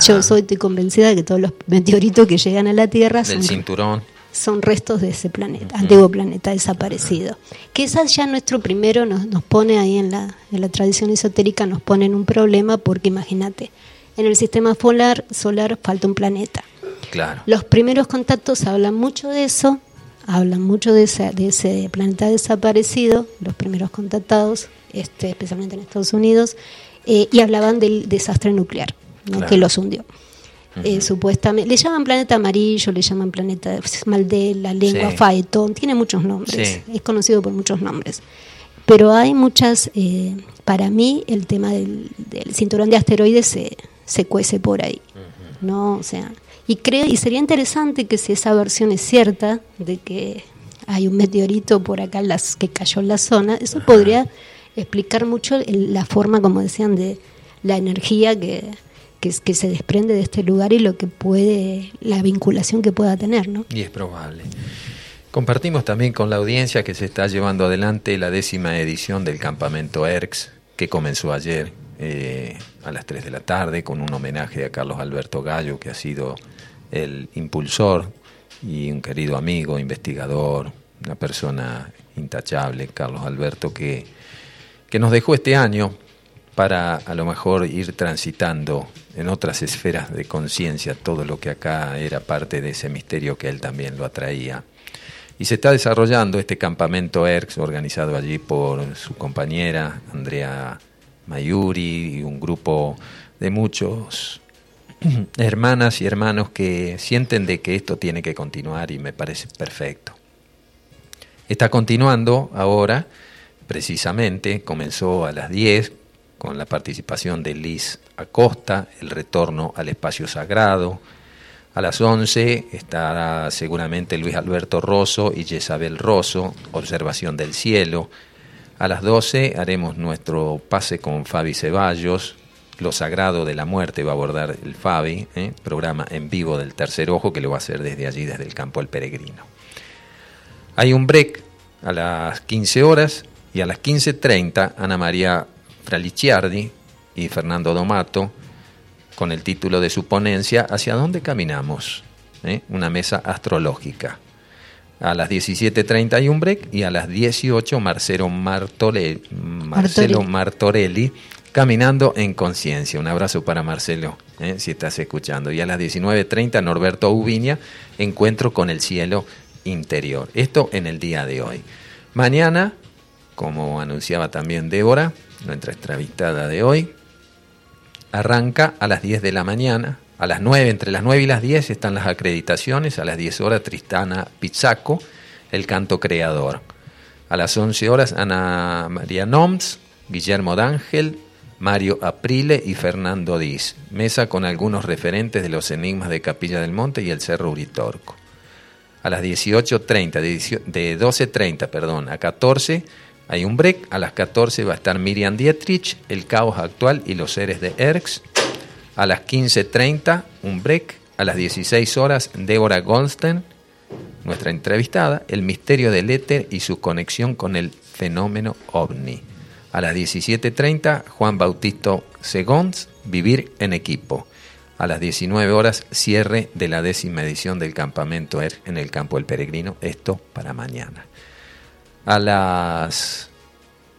Yo soy estoy convencida de que todos los meteoritos que llegan a la Tierra son, cinturón. son restos de ese planeta, antiguo planeta desaparecido. Quizás ya nuestro primero nos, nos pone ahí en la, en la tradición esotérica, nos pone en un problema porque imagínate, en el sistema solar, solar falta un planeta. Claro. Los primeros contactos hablan mucho de eso, hablan mucho de ese, de ese planeta desaparecido, los primeros contactados, este, especialmente en Estados Unidos, eh, y hablaban del desastre nuclear que los hundió. Eh, supuestamente, le llaman planeta amarillo, le llaman planeta Maldela, lengua, sí. tiene muchos nombres, es conocido por muchos nombres. Pero hay muchas, eh, para mí el tema del, del cinturón de asteroides se, se cuece por ahí. ¿no? O sea, y creo y sería interesante que si esa versión es cierta de que hay un meteorito por acá las que cayó en la zona, eso podría explicar mucho la forma, como decían, de la energía que, que, que, se desprende de este lugar y lo que puede, la vinculación que pueda tener, ¿no? Y es probable. Compartimos también con la audiencia que se está llevando adelante la décima edición del campamento ERX, que comenzó ayer eh, a las 3 de la tarde con un homenaje a Carlos Alberto Gallo, que ha sido el impulsor y un querido amigo, investigador, una persona intachable, Carlos Alberto, que, que nos dejó este año para a lo mejor ir transitando en otras esferas de conciencia todo lo que acá era parte de ese misterio que él también lo atraía. Y se está desarrollando este campamento ERX organizado allí por su compañera Andrea Mayuri y un grupo de muchos hermanas y hermanos que sienten de que esto tiene que continuar y me parece perfecto. Está continuando ahora, precisamente, comenzó a las 10 con la participación de Liz Acosta, el retorno al espacio sagrado, a las 11 estará seguramente Luis Alberto Rosso y Jezabel Rosso, Observación del Cielo. A las 12 haremos nuestro pase con Fabi Ceballos. Lo Sagrado de la Muerte va a abordar el Fabi, ¿eh? programa en vivo del Tercer Ojo que lo va a hacer desde allí, desde el campo del Peregrino. Hay un break a las 15 horas y a las 15.30 Ana María Fralicciardi y Fernando Domato con el título de su ponencia ¿Hacia dónde caminamos? ¿Eh? Una mesa astrológica. A las 17.30 hay un break y a las 18 Marcelo, Marcelo Martorelli Caminando en Conciencia. Un abrazo para Marcelo, ¿eh? si estás escuchando. Y a las 19.30 Norberto Ubiña, Encuentro con el cielo interior. Esto en el día de hoy. Mañana, como anunciaba también Débora, nuestra entrevistada de hoy, arranca a las 10 de la mañana. A las 9, entre las 9 y las 10 están las acreditaciones. A las 10 horas Tristana Pizzaco, el canto creador. A las 11 horas Ana María Noms, Guillermo D'Ángel, Mario Aprile y Fernando Diz. Mesa con algunos referentes de los enigmas de Capilla del Monte y el Cerro Uritorco. A las 18.30, de 12.30 perdón, a 14 hay un break, a las 14 va a estar Miriam Dietrich, El caos actual y los seres de Erx. A las 15.30 un break, a las 16 horas Débora Goldstein, nuestra entrevistada, El misterio del éter y su conexión con el fenómeno ovni. A las 17.30 Juan Bautista Segons, Vivir en equipo. A las 19 horas cierre de la décima edición del campamento ER en el campo del peregrino, esto para mañana. A las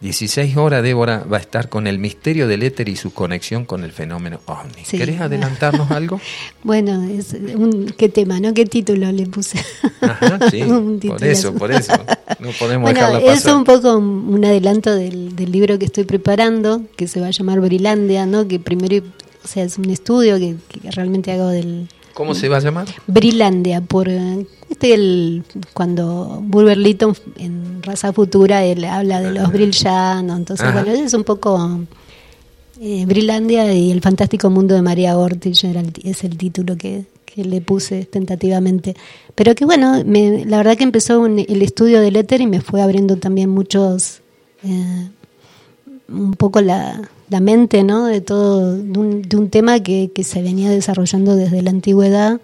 16 horas, Débora va a estar con el misterio del éter y su conexión con el fenómeno ovni. ¿Querés adelantarnos algo? bueno, es un, qué tema, ¿no? ¿Qué título le puse? Ajá, sí, por eso, por eso. No podemos bueno, dejarla pasar. Es un poco un adelanto del, del, libro que estoy preparando, que se va a llamar Brilandia, ¿no? Que primero, o sea, es un estudio que, que realmente hago del ¿Cómo se va a llamar? Brilandia, por este el, cuando Bulwer Lytton en Raza Futura él habla de los brillanos, entonces bueno, es un poco eh, Brilandia y el fantástico mundo de María Ortiz es el título que, que, le puse tentativamente. Pero que bueno, me, la verdad que empezó el estudio del éter y me fue abriendo también muchos, eh, un poco la, la mente ¿no? de todo, de un, tema que, que, se venía desarrollando desde la antigüedad,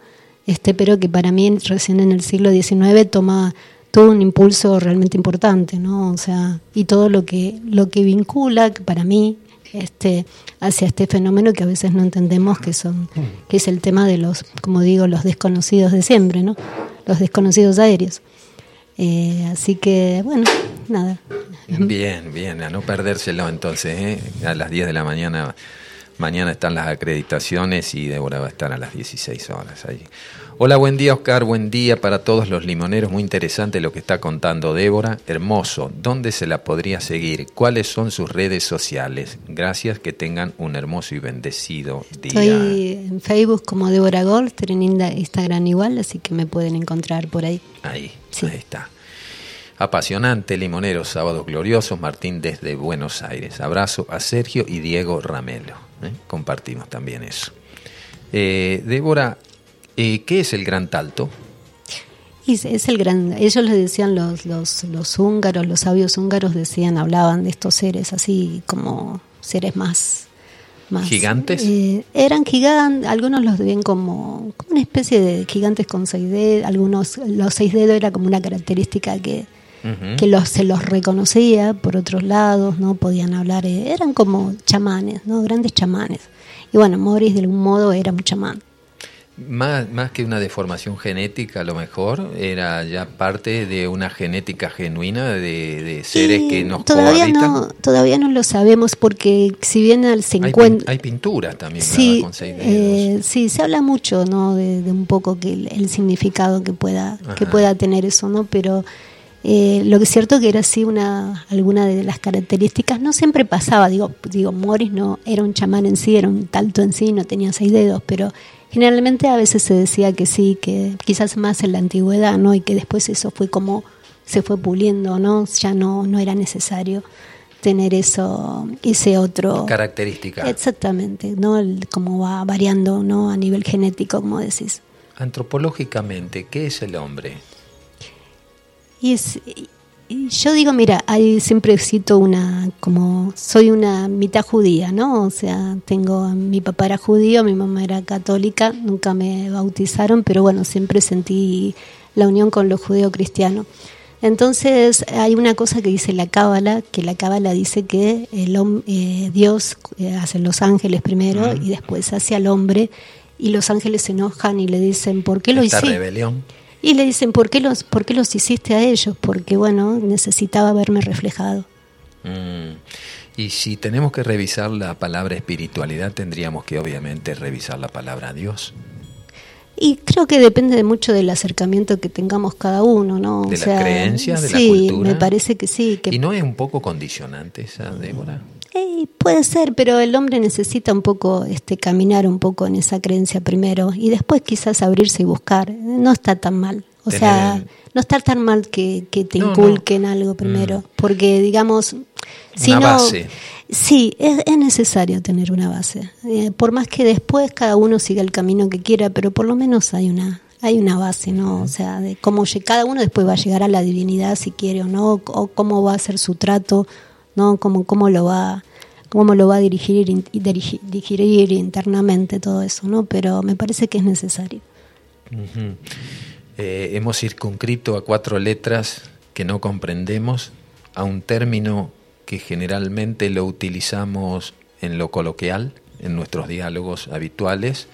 este, pero que para mí recién en el siglo XIX toma todo un impulso realmente importante, ¿no? O sea, y todo lo que, lo que vincula para mí este, hacia este fenómeno que a veces no entendemos que son, que es el tema de los, como digo, los desconocidos de siempre, ¿no? Los desconocidos aéreos. Eh, así que, bueno, nada. Bien, bien, a no perdérselo entonces, ¿eh? a las 10 de la mañana. Mañana están las acreditaciones y Débora va a estar a las 16 horas allí. Hola, buen día Oscar, buen día para todos los limoneros. Muy interesante lo que está contando Débora. Hermoso. ¿Dónde se la podría seguir? ¿Cuáles son sus redes sociales? Gracias, que tengan un hermoso y bendecido día. Estoy en Facebook como Débora Gold, en Instagram igual, así que me pueden encontrar por ahí. Ahí, ahí está. Apasionante, Limoneros, sábados gloriosos, Martín desde Buenos Aires. Abrazo a Sergio y Diego Ramelo. ¿Eh? Compartimos también eso. Eh, Débora, eh, ¿qué es el Gran Talto? es el gran, ellos les decían los, los, los húngaros, los sabios húngaros decían, hablaban de estos seres así como seres más ¿Gigantes? Eh, eran gigantes, algunos los ven como, como, una especie de gigantes con seis dedos, algunos, los seis dedos era como una característica que, que los, se los reconocía por otros lados, no podían hablar, eh, eran como chamanes, no grandes chamanes. Y bueno, Morris de algún modo era un chamán. Más, más que una deformación genética, a lo mejor, era ya parte de una genética genuina de, seres que nos todavía no Todavía no lo sabemos porque si bien al 50... Hay, pintura también sí, con seis eh, sí, se habla mucho ¿no? de, un poco que el, significado que pueda, que pueda tener eso, ¿no? Pero... Eh, lo que es cierto que era así una alguna de las características no siempre pasaba digo digo Morris no era un chamán en sí era un talto en sí no tenía seis dedos pero Generalmente a veces se decía que sí, que quizás más en la antigüedad, ¿no? Y que después eso fue como se fue puliendo, ¿no? Ya no, no era necesario tener eso, ese otro... Característica. Exactamente, ¿no? como va variando, ¿no? A nivel genético, como decís. Antropológicamente, ¿qué es el hombre? Y es, yo digo, mira, ahí siempre cito una, como soy una mitad judía, ¿no? O sea, tengo, mi papá era judío, mi mamá era católica, nunca me bautizaron, pero bueno, siempre sentí la unión con lo judeo-cristiano. Entonces hay una cosa que dice la Cábala, que la Cábala dice que el, eh, Dios eh, hace los ángeles primero y después hace al hombre y los ángeles se enojan y le dicen, ¿por qué lo hiciste? rebelión. Y le dicen, ¿por qué los, por qué los hiciste a ellos? Porque, bueno, necesitaba verme reflejado. Mm. Y si tenemos que revisar la palabra espiritualidad, tendríamos que obviamente revisar la palabra Dios. Y creo que depende mucho del acercamiento que tengamos cada uno, ¿no? De la creencia, de la cultura. me parece que sí. Que... ¿Y no es un poco condicionante esa, Débora? Puede ser, pero el hombre necesita un poco este, caminar un poco en esa creencia primero y después quizás abrirse y buscar. No está tan mal. O sea, no está tan mal que, te inculquen algo primero, mm. porque digamos, si una no, base. sí, es, es, necesario tener una base. Eh, por más que después cada uno siga el camino que quiera, pero por lo menos hay una hay una base, ¿no? O sea, de cómo cada uno después va a llegar a la divinidad si quiere o no, o cómo va a ser su trato ¿no? Cómo, cómo lo va cómo lo va a dirigir, dirigir internamente todo eso, ¿no? Pero me parece que es necesario. Eh, hemos circunscrito a cuatro letras que no comprendemos a un término que generalmente lo utilizamos en lo coloquial, en nuestros diálogos habituales,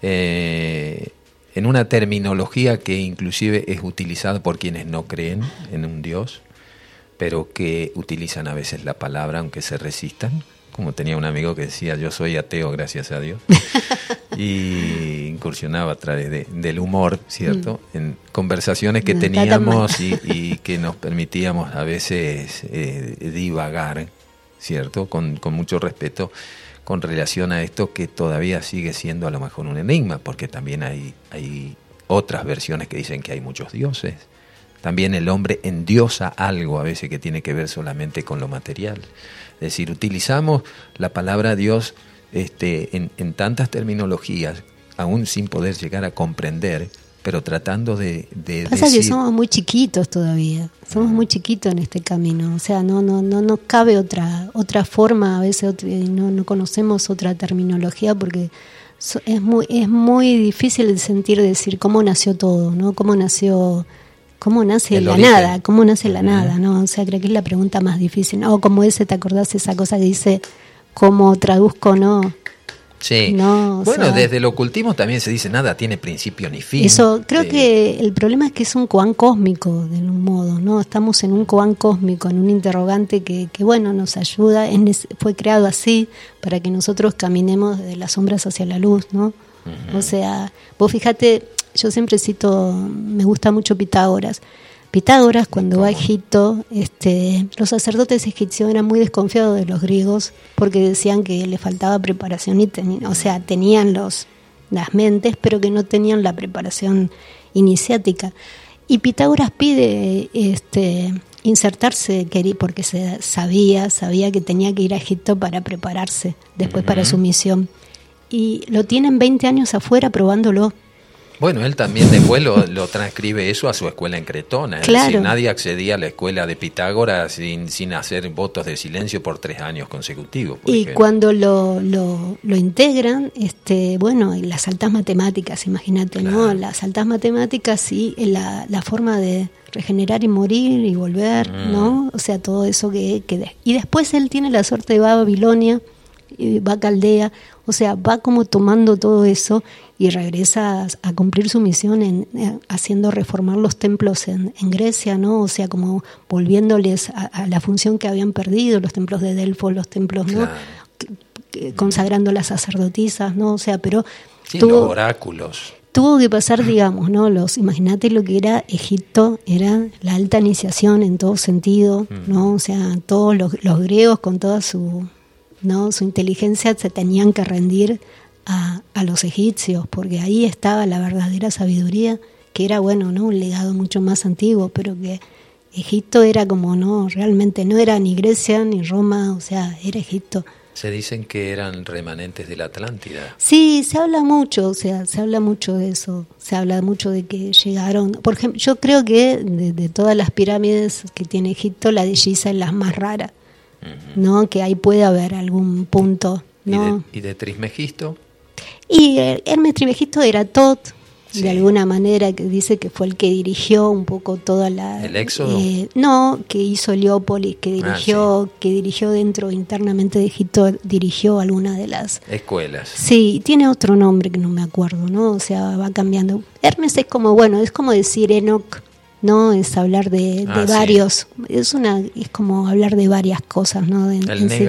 eh, en una terminología que inclusive es utilizada por quienes no creen en un Dios, pero que utilizan a veces la palabra aunque se resistan. Como tenía un amigo que decía, yo soy ateo, gracias a Dios. y incursionaba a través del humor, ¿cierto? Mm. En conversaciones que teníamos y, que nos permitíamos a veces eh, divagar, ¿cierto? Con, con mucho respeto con relación a esto que todavía sigue siendo a lo mejor un enigma, porque también hay, hay otras versiones que dicen que hay muchos dioses también el hombre endiosa algo a veces que tiene que ver solamente con lo material. Es decir, utilizamos la palabra Dios este, en, tantas terminologías, aún sin poder llegar a comprender, pero tratando de, de Pasa que somos muy chiquitos todavía, somos muy chiquitos en este camino, o sea, no no no no cabe otra otra forma, a veces no, no conocemos otra terminología porque es muy es muy difícil sentir decir cómo nació todo, ¿no? Cómo nació ¿Cómo nace la nada? ¿Cómo nace la nada? ¿no? O sea, creo que es la pregunta más difícil. O como ese, ¿te acordás esa cosa que dice, cómo traduzco, no? Sí. No, bueno, desde el ocultismo también se dice nada tiene principio ni fin. Eso, creo eh, que el problema es que es un koan cósmico, de un modo, ¿no? Estamos en un koan cósmico, en un interrogante que, que bueno, nos ayuda, fue creado así para que nosotros caminemos de las sombras hacia la luz, ¿no? O sea, vos fíjate, yo siempre cito, me gusta mucho Pitágoras. Pitágoras, cuando va a Egipto, este, los sacerdotes egipcios eran muy desconfiados de los griegos porque decían que le faltaba preparación, y o sea, tenían los, las mentes, pero que no tenían la preparación iniciática. Y Pitágoras pide este, insertarse porque se sabía, sabía que tenía que ir a Egipto para prepararse después para su misión. Y lo tienen 20 años afuera probándolo Bueno, él también después lo, lo transcribe eso a su escuela en Cretona. Es Claro. decir, nadie accedía a la escuela de Pitágoras sin, sin hacer votos de silencio por tres años consecutivos. Y ejemplo. cuando lo, lo, lo integran, este, bueno, y las altas matemáticas, imagínate, ¿no? Las altas matemáticas y la, la forma de regenerar y morir y volver, Mm. ¿no? O sea, todo eso que, que de- Y después él tiene la suerte de va a Babilonia, y va a Caldea, o sea, va como tomando todo eso y regresa a, cumplir su misión en, eh, haciendo reformar los templos en, en Grecia, ¿no? O sea, como volviéndoles a, a la función que habían perdido, los templos de Delfos, los templos, ¿no? Claro. consagrando las sacerdotisas, ¿no? O sea, pero Sí, los tuvo, oráculos. tuvo que pasar, digamos, ¿no? Los, imagínate lo que era Egipto, era la alta iniciación en todo sentido, ¿no? O sea, todos los, los griegos con toda su, ¿no? Su inteligencia se tenían que rendir a, a los egipcios, porque ahí estaba la verdadera sabiduría, que era, bueno, ¿no? Un legado mucho más antiguo, pero que Egipto era como, no, realmente no era ni Grecia ni Roma, o sea, era Egipto. Se dicen que eran remanentes de la Atlántida. Sí, se habla mucho, o sea, se habla mucho de eso, se habla mucho de que llegaron, por ejemplo, yo creo que de, de todas las pirámides que tiene Egipto, la de Giza es la más rara, ¿no? Que ahí puede haber algún punto, ¿Y, ¿no? de, y de Trismegisto? Y Hermes Trimegisto era Tot, Sí. de alguna manera, que dice que fue el que dirigió un poco toda la... ¿El éxodo? eh, no, que hizo Heliópolis, que Ah, dirigió, que dirigió dentro internamente de Egipto, dirigió alguna de las... Escuelas. Sí, tiene otro nombre que no me acuerdo, ¿no? O sea, va cambiando. Hermes es como, bueno, es como decir Enoch, ¿no? Es hablar de, de Ah, sí. varios, es una, es como hablar de varias cosas, ¿no? De- El sí.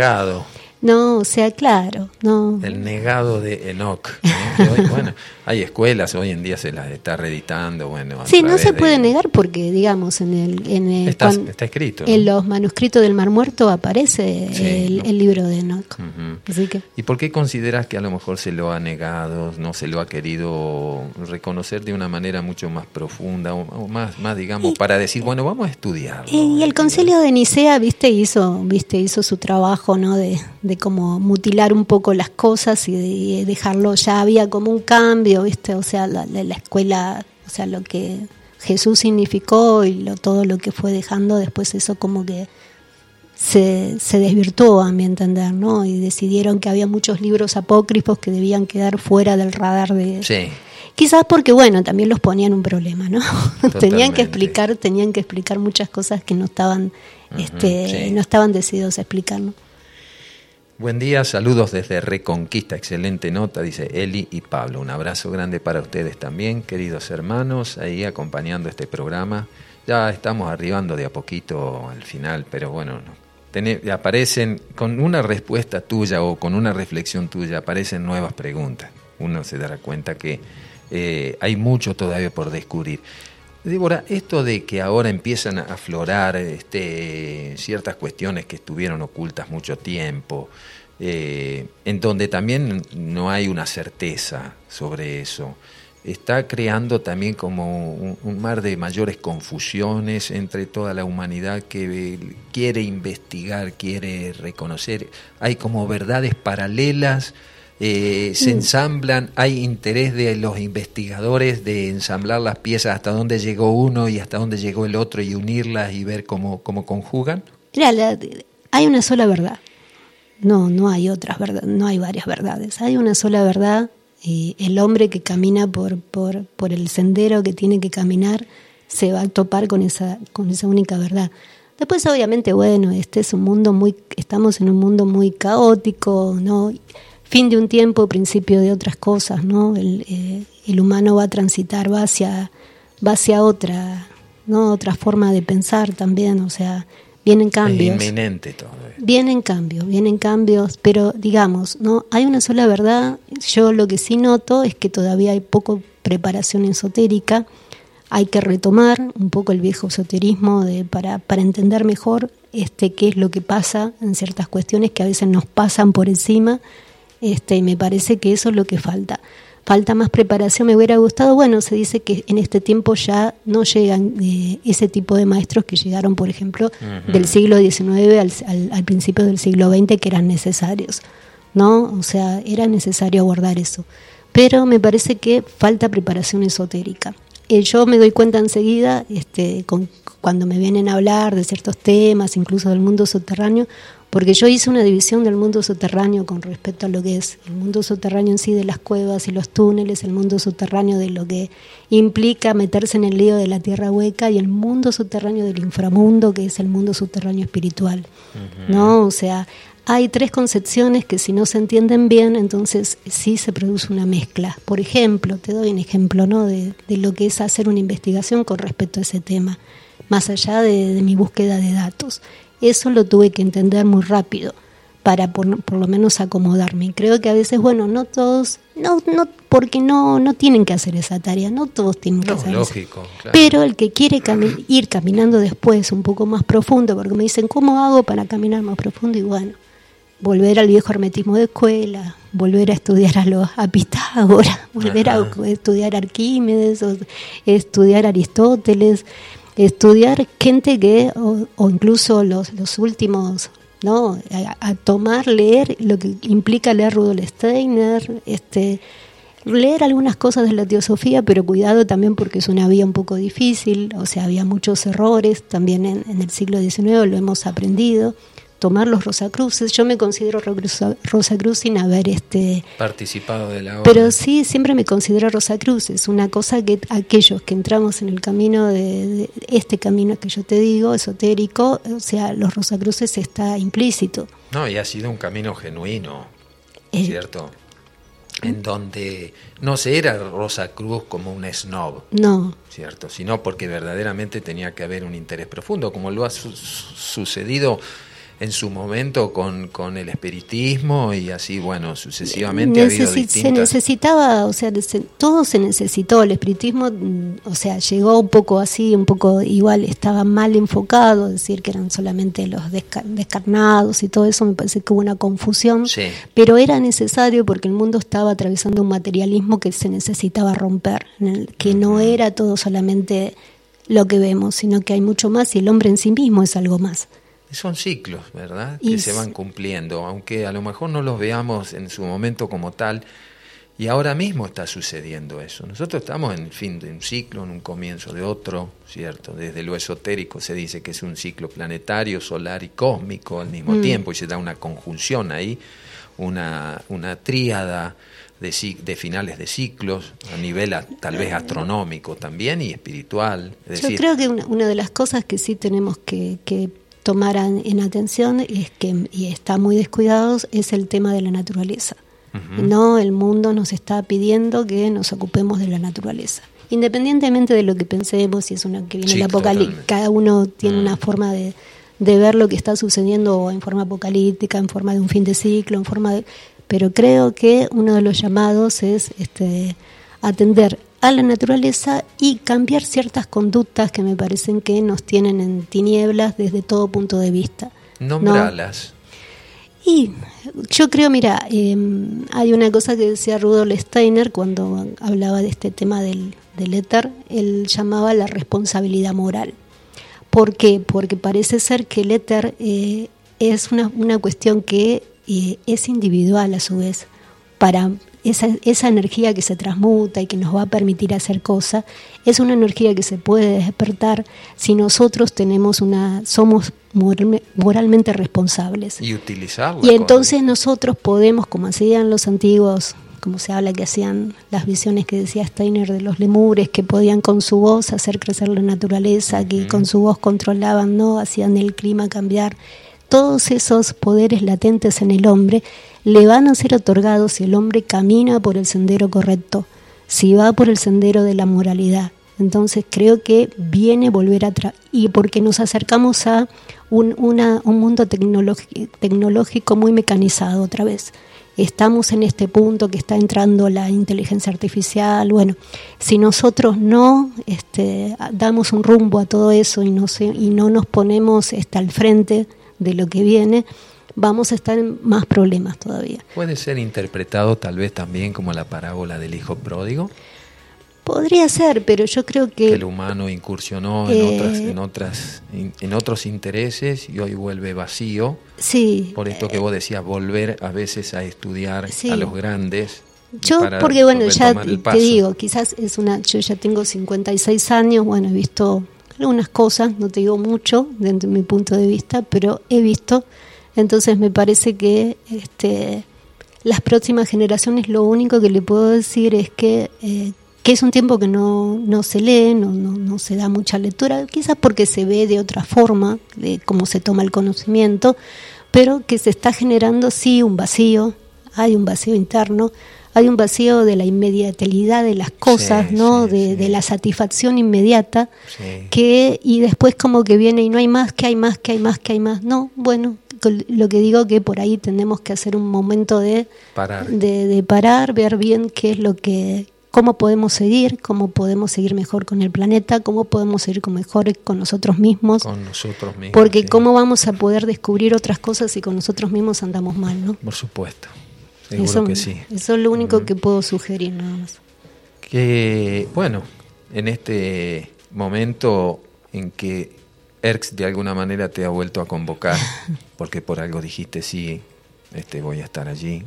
No, o sea, claro, no. El negado de Enoch. ¿no? Bueno, hay escuelas, hoy en día se las está reeditando. Bueno, Sí, no se de- puede negar porque, digamos, en el, en el- Está, escrito. ¿no? en los manuscritos del Mar Muerto aparece Sí, el, ¿no? el libro de Enoch. Ujú. Así que ¿Y por qué consideras que a lo mejor se lo ha negado, no se lo ha querido reconocer de una manera mucho más profunda o, más, más, digamos, para decir, bueno, vamos a estudiar? Y el concilio de Nicea, viste, hizo, viste, hizo su trabajo, ¿no? De, de como mutilar un poco las cosas y de dejarlo, ya había como un cambio, viste, o sea, la, la- la escuela, o sea, lo que Jesús significó y lo, todo lo que fue dejando, después eso como que se, se desvirtuó, a mi entender, ¿no? Y decidieron que había muchos libros apócrifos que debían quedar fuera del radar de, Sí, Quizás porque, bueno, también los ponían un problema, ¿no? tenían que explicar, tenían que explicar muchas cosas que no estaban, este, sí. no estaban decididos a explicar, ¿no? Buen día, saludos desde Reconquista, excelente nota, dice Eli y Pablo. Un abrazo grande para ustedes también, queridos hermanos, ahí acompañando este programa. Ya estamos arribando de a poquito al final, pero bueno, aparecen con una respuesta tuya o con una reflexión tuya, aparecen nuevas preguntas. Uno se dará cuenta que eh, hay mucho todavía por descubrir. Débora, esto de que ahora empiezan a aflorar este, ciertas cuestiones que estuvieron ocultas mucho tiempo, eh, en donde también no hay una certeza sobre eso, está creando también como un, mar de mayores confusiones entre toda la humanidad que quiere investigar, quiere reconocer. Hay como verdades paralelas eh, se ensamblan, hay interés de los investigadores de ensamblar las piezas hasta dónde llegó uno y hasta dónde llegó el otro y unirlas y ver cómo, cómo conjugan. Mira, la- hay una sola verdad. No, no hay otras verdades, no hay varias verdades. Hay una sola verdad y el hombre que camina por, por, por el sendero que tiene que caminar se va a topar con esa, con esa única verdad. Después, obviamente, bueno, este es un mundo muy, estamos en un mundo muy caótico, ¿no? Fin de un tiempo, principio de otras cosas, ¿no? El, eh, el humano va a transitar, va hacia, va hacia otra, ¿no? Otra forma de pensar también, o sea, vienen cambios. Es inminente todo. Vienen cambios, vienen cambios, pero digamos, no hay una sola verdad. Yo lo que sí noto es que todavía hay poco preparación esotérica. Hay que retomar un poco el viejo esoterismo de, para, para entender mejor este qué es lo que pasa en ciertas cuestiones que a veces nos pasan por encima. Este, y me parece que eso es lo que falta. Falta más preparación, me hubiera gustado. Bueno, se dice que en este tiempo ya no llegan eh, ese tipo de maestros que llegaron, por ejemplo, del siglo XIX al, al, al principio del siglo XX, que eran necesarios, ¿no? O sea, era necesario abordar eso. pero me parece que falta preparación esotérica. Eh, yo me doy cuenta enseguida, este, con, cuando me vienen a hablar de ciertos temas, incluso del mundo subterráneo, porque yo hice una división del mundo subterráneo con respecto a lo que es el mundo subterráneo en sí de las cuevas y los túneles, el mundo subterráneo de lo que implica meterse en el lío de la tierra hueca y el mundo subterráneo del inframundo, que es el mundo subterráneo espiritual. ¿No? O sea, hay tres concepciones que si no se entienden bien, entonces sí se produce una mezcla. Por ejemplo, te doy un ejemplo ¿no? de, lo que es hacer una investigación con respecto a ese tema, más allá de, mi búsqueda de datos. Eso lo tuve que entender muy rápido para por, lo menos acomodarme. Creo que a veces, bueno, no todos, no, no, porque no, no tienen que hacer esa tarea, no todos tienen que hacer lógico, Pero el que quiere ir caminando después un poco más profundo, porque me dicen, ¿cómo hago para caminar más profundo? Y bueno, volver al viejo hermetismo de escuela, volver a estudiar a, los, a Pitágoras, volver a estudiar Arquímedes, o estudiar Aristóteles, estudiar gente que, o, incluso los, los últimos, ¿no? A, tomar, leer lo que implica leer Rudolf Steiner, este, leer algunas cosas de la teosofía, pero cuidado también porque es una vía un poco difícil, o sea, había muchos errores, también en, en el siglo XIX lo hemos aprendido tomar los Rosacruces. Yo me considero Rosacruz sin haber este participado de la obra. Pero sí, siempre me considero Rosacruz. Es una cosa que aquellos que entramos en el camino de, este camino que yo te digo, esotérico, o sea, los Rosacruces está implícito. No, y ha sido un camino genuino, eh, ¿cierto? En donde no se era Rosa Cruz como un snob, no, cierto, sino porque verdaderamente tenía que haber un interés profundo, como lo ha sucedido en su momento con, con el espiritismo y así, bueno, sucesivamente ha habido Se necesitaba, o sea, todo se necesitó, el espiritismo, mm, o sea, llegó un poco así, un poco igual, estaba mal enfocado, decir que eran solamente los descarnados y todo eso, me parece que hubo una confusión, pero era necesario porque el mundo estaba atravesando un materialismo que se necesitaba romper, que no era todo solamente lo que vemos, sino que hay mucho más y el hombre en sí mismo es algo más. Son ciclos, ¿verdad? que se van cumpliendo, aunque a lo mejor no los veamos en su momento como tal. Y ahora mismo está sucediendo eso. Nosotros estamos en el fin de un ciclo, en un comienzo de otro, ¿cierto? Desde lo esotérico se dice que es un ciclo planetario, solar y cósmico al mismo mm. tiempo, y se da una conjunción ahí, una, una tríada de, de, finales de ciclos, a nivel tal vez astronómico también y espiritual. Yo creo que una, de las cosas que sí tenemos que, que tomar en atención es que y está muy descuidados es el tema de la naturaleza. No, el mundo nos está pidiendo que nos ocupemos de la naturaleza. Independientemente de lo que pensemos, si es una que viene el apocalipsis, cada uno tiene una mm. forma de, de ver lo que está sucediendo en forma apocalíptica, en forma de un fin de ciclo, en forma de pero creo que uno de los llamados es este atender a la naturaleza y cambiar ciertas conductas que me parecen que nos tienen en tinieblas desde todo punto de vista. Nombralas. Y yo creo, mira, em, hay una cosa que decía Rudolf Steiner cuando hablaba de este tema del, del éter, él llamaba la responsabilidad moral. ¿Por qué? Porque parece ser que el éter eh, es una, una cuestión que eh, es individual a su vez. Para esa, esa energía que se transmuta y que nos va a permitir hacer cosas, es una energía que se puede despertar si nosotros tenemos una, somos moralmente responsables. Y utilizarla. Y entonces nosotros podemos, como hacían los antiguos, como se habla que hacían las visiones que decía Steiner de los lemures, que podían con su voz hacer crecer la naturaleza, que con su voz controlaban, ¿no? Hacían el clima cambiar. Todos esos poderes latentes en el hombre le van a ser otorgados si el hombre camina por el sendero correcto, si va por el sendero de la moralidad. Entonces creo que viene volver atrás y porque nos acercamos a un, un mundo tecnológico muy mecanizado otra vez. Estamos en este punto que está entrando la inteligencia artificial. Bueno, si nosotros no este, damos un rumbo a todo eso y no, y no nos ponemos este, al frente de lo que viene, vamos a estar en más problemas todavía. ¿Puede ser interpretado tal vez también como la parábola del hijo pródigo? Podría ser, pero yo creo que... el humano incursionó en, otras, eh, en, otras, en otros intereses y hoy vuelve vacío. Sí. Por esto que vos decías, volver a veces a estudiar a los grandes Yo, porque bueno, ya te digo, quizás es una, yo ya tengo 56 años, bueno, he visto algunas cosas, no te digo mucho desde mi punto de vista, pero he visto, entonces me parece que este, las próximas generaciones lo único que le puedo decir es que, eh, que es un tiempo que no, no se lee, no, no, no se da mucha lectura, quizás porque se ve de otra forma, de cómo se toma el conocimiento, pero que se está generando sí un vacío, hay un vacío interno, hay un vacío de la inmediatelidad de las cosas, Sí, ¿no? sí, de, sí. de la satisfacción inmediata, que y después como que viene y no hay más, que hay más, que hay más, que hay más. No, bueno, lo que digo que por ahí tenemos que hacer un momento de Parar. de, de parar, ver bien qué es lo que, cómo podemos seguir, cómo podemos seguir mejor con el planeta, cómo podemos seguir con mejor con nosotros mismos, Con nosotros mismos. porque sí. cómo vamos a poder descubrir otras cosas si con nosotros mismos andamos mal, ¿no? Por supuesto. Seguro Eso, que sí. eso es lo único que puedo sugerir nada más. Que, bueno, en este momento en que ERX de alguna manera te ha vuelto a convocar, porque por algo dijiste sí, este, voy a estar allí,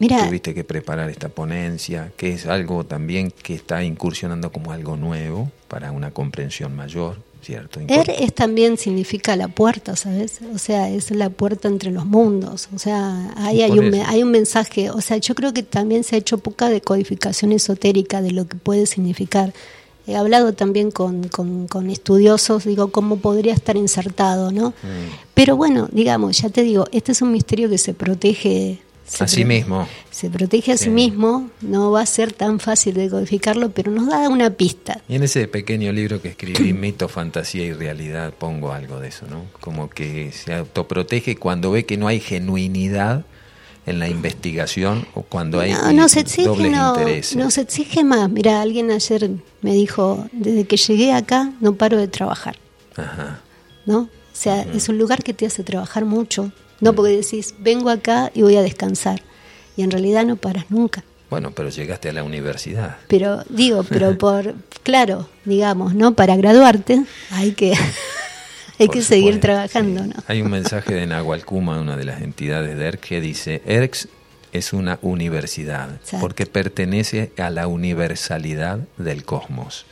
Mira, tuviste que preparar esta ponencia, que es algo también que está incursionando como algo nuevo para una comprensión mayor, ¿cierto? Er es también significa la puerta, ¿sabes? O sea, es la puerta entre los mundos. O sea, ahí hay un, hay un mensaje. O sea, yo creo que también se ha hecho poca decodificación esotérica de lo que puede significar. He hablado también con, con, con estudiosos, digo, cómo podría estar insertado, ¿no? Mm. Pero bueno, digamos, ya te digo, este es un misterio que se protege. Se A sí mismo. Se protege a sí. Sí. mismo, no va a ser tan fácil de codificarlo, pero nos da una pista. Y en ese pequeño libro que escribí, Mito, Fantasía y Realidad, pongo algo de eso, ¿no? Como que se autoprotege cuando ve que no hay genuinidad en la investigación o cuando hay No, nos exige, dobles no, intereses. nos exige más. Mira, alguien ayer me dijo, desde que llegué acá no paro de trabajar, Ajá. ¿no? O sea, es un lugar que te hace trabajar mucho, no porque decís, vengo acá y voy a descansar, y en realidad no paras nunca. Bueno, pero llegaste a la universidad. Pero digo, pero por, claro, digamos, ¿no? Para graduarte hay que, hay Por que seguir supuesto, trabajando, sí. ¿no? Hay un mensaje de Nahualcuma, una de las entidades de ERC, que dice, ERC es una universidad Exacto. porque pertenece a la universalidad del cosmos.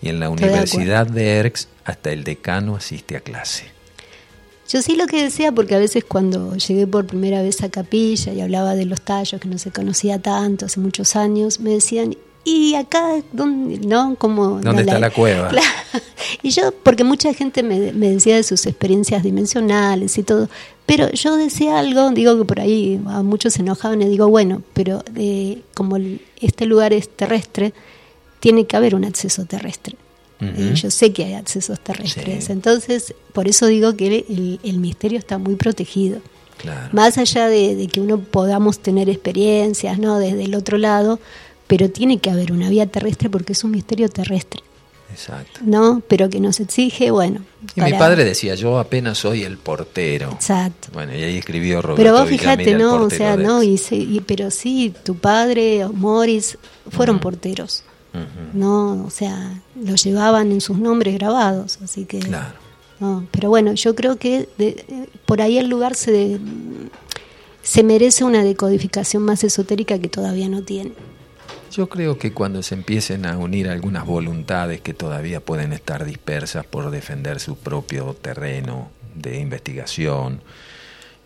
Y en la Estoy de universidad de ERC hasta el decano asiste a clase. Yo sí lo que decía, porque a veces cuando llegué por primera vez a Capilla y hablaba de los tallos, que no se conocía tanto, hace muchos años, me decían, ¿y acá dónde, no? Como, ¿Dónde está la cueva? Y yo, porque mucha gente me, me decía de sus experiencias dimensionales y todo, pero yo decía algo, digo que por ahí a muchos se enojaban y digo, bueno, pero eh, como este lugar es terrestre, tiene que haber un acceso terrestre. Yo sé que hay accesos terrestres, Sí. entonces por eso digo que el, el misterio está muy protegido. Claro. Más allá de, de que uno podamos tener experiencias, ¿no? Desde el otro lado, pero tiene que haber una vía terrestre porque es un misterio terrestre, Exacto. ¿no? Pero que nos exige, bueno. Y mi padre decía, yo apenas soy el portero. Exacto. Bueno, y ahí escribió Roberto Pero vos fíjate, ¿no? O sea, no, y, y- pero sí, tu padre Morris fueron porteros, ¿no? O sea, lo llevaban en sus nombres grabados, así que... Claro. No, pero bueno, yo creo que de- por ahí el lugar se, se merece una decodificación más esotérica que todavía no tiene. Yo creo que cuando se empiecen a unir algunas voluntades que todavía pueden estar dispersas por defender su propio terreno de investigación,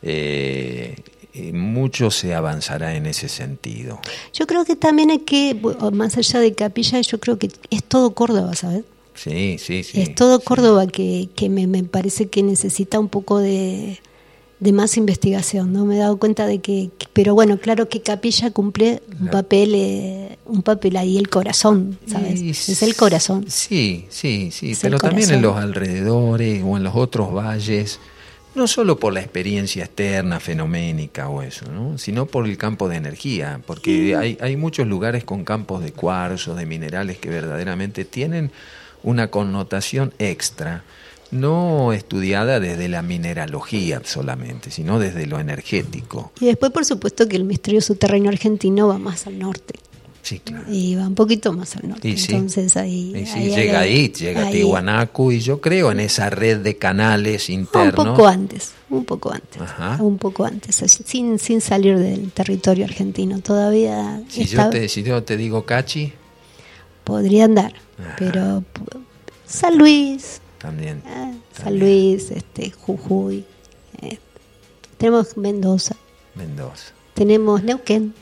eh, eh, mucho se avanzará en ese sentido. Yo creo que también hay que, más allá de Capilla, yo creo que es todo Córdoba, ¿sabes? Sí, sí, sí. es todo sí. Córdoba que, que me, me parece que necesita un poco de, de más investigación, ¿no? Me he dado cuenta de que, que- pero bueno, claro que Capilla cumple un La- papel, eh, un papel ahí, el corazón, ¿sabes? Y es el corazón. Sí, sí, sí, Es pero también en los alrededores o en los otros valles, no solo por la experiencia externa, fenoménica o eso, ¿no? sino por el campo de energía, porque hay, hay muchos lugares con campos de cuarzo, de minerales que verdaderamente tienen una connotación extra, no estudiada desde la mineralogía solamente, sino desde lo energético. Y después, por supuesto, que el misterio subterráneo argentino va más al norte. Sí, claro. Y va un poquito más al norte. Y sí. Entonces ahí. Sí, ahí- llega ahí- llega ahí- Tiwanaku y yo creo en esa red de canales Un internos. poco antes, un poco antes. Ajá. Un poco antes, sin, sin salir del territorio argentino. Todavía Si está- yo, te, si yo te digo Cachi, podría andar. Ajá. Pero San Luis, también. eh, San También. Luis, este, Jujuy. eh, tenemos Mendoza, Mendoza. tenemos Neuquén.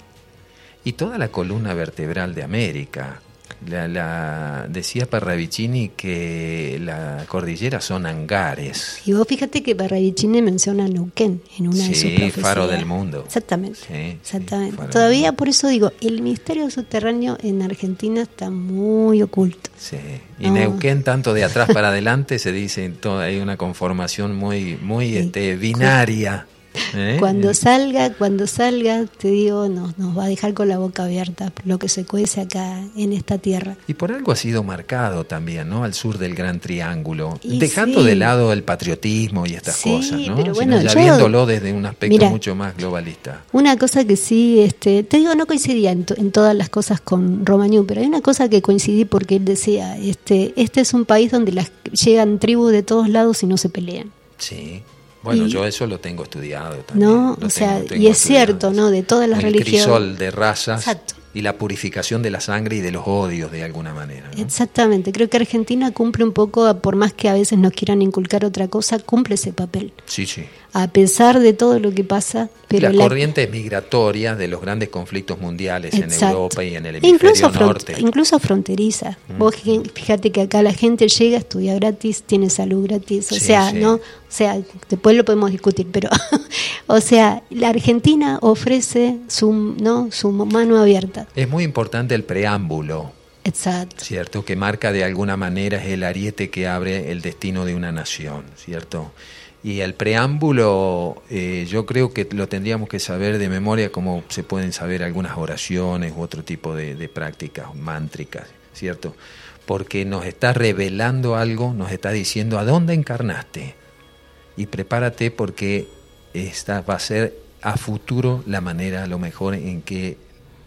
Y toda la columna vertebral de América. La, la- decía Parravicini que la cordillera son hangares. Y vos fíjate que Parravicini menciona Neuquén en una de sus Sí, profecías. faro del mundo. Exactamente. Sí, sí, exactamente. Todavía por eso digo, el misterio subterráneo en Argentina está muy oculto. Sí. Y No. Neuquén, tanto de atrás para adelante, se dice, todo, hay una conformación muy, muy Sí. este, binaria. ¿Eh? Cuando salga, cuando salga, te digo, nos, nos va a dejar con la boca abierta lo que se cuece acá en esta tierra. Y por algo ha sido marcado también, ¿no? Al sur del Gran Triángulo, Y dejando sí. de lado el patriotismo y estas Sí, cosas, ¿no? pero Sino bueno, ya yo- viéndolo desde un aspecto Mira. mucho más globalista. Una cosa que sí, este, te digo, no coincidía en, to- en todas las cosas con Romagnon, pero hay una cosa que coincidí porque él decía, este, este es un país donde las, llegan tribus de todos lados y no se pelean. Sí. Bueno, Y- yo eso lo tengo estudiado también. No, o sea, tengo- tengo y es cierto, ¿no? De todas las el religiones. crisol de razas Exacto. y la purificación de la sangre y de los odios de alguna manera. ¿no? Exactamente, creo que Argentina cumple un poco, por más que a veces nos quieran inculcar otra cosa, cumple ese papel. Sí, sí. A pesar de todo lo que pasa, pero Las la- corrientes migratorias de los grandes conflictos mundiales en. Europa y en el hemisferio incluso, norte. Mm. incluso fronteriza. Vos fí- fíjate que acá la gente llega, estudia gratis, tiene salud gratis, o Sí, sea, sí. no, o sea, después lo podemos discutir, pero, o sea, la Argentina ofrece su, no, su mano abierta. Es muy importante el preámbulo, Exacto. ¿cierto? Que marca de alguna manera es el ariete que abre el destino de una nación, ¿cierto? Y el preámbulo, eh, yo creo que lo tendríamos que saber de memoria, como se pueden saber algunas oraciones u otro tipo de, prácticas mántricas, ¿cierto? Porque nos está revelando algo, nos está diciendo a dónde encarnaste. Y prepárate porque esta va a ser a futuro la manera, a lo mejor, en que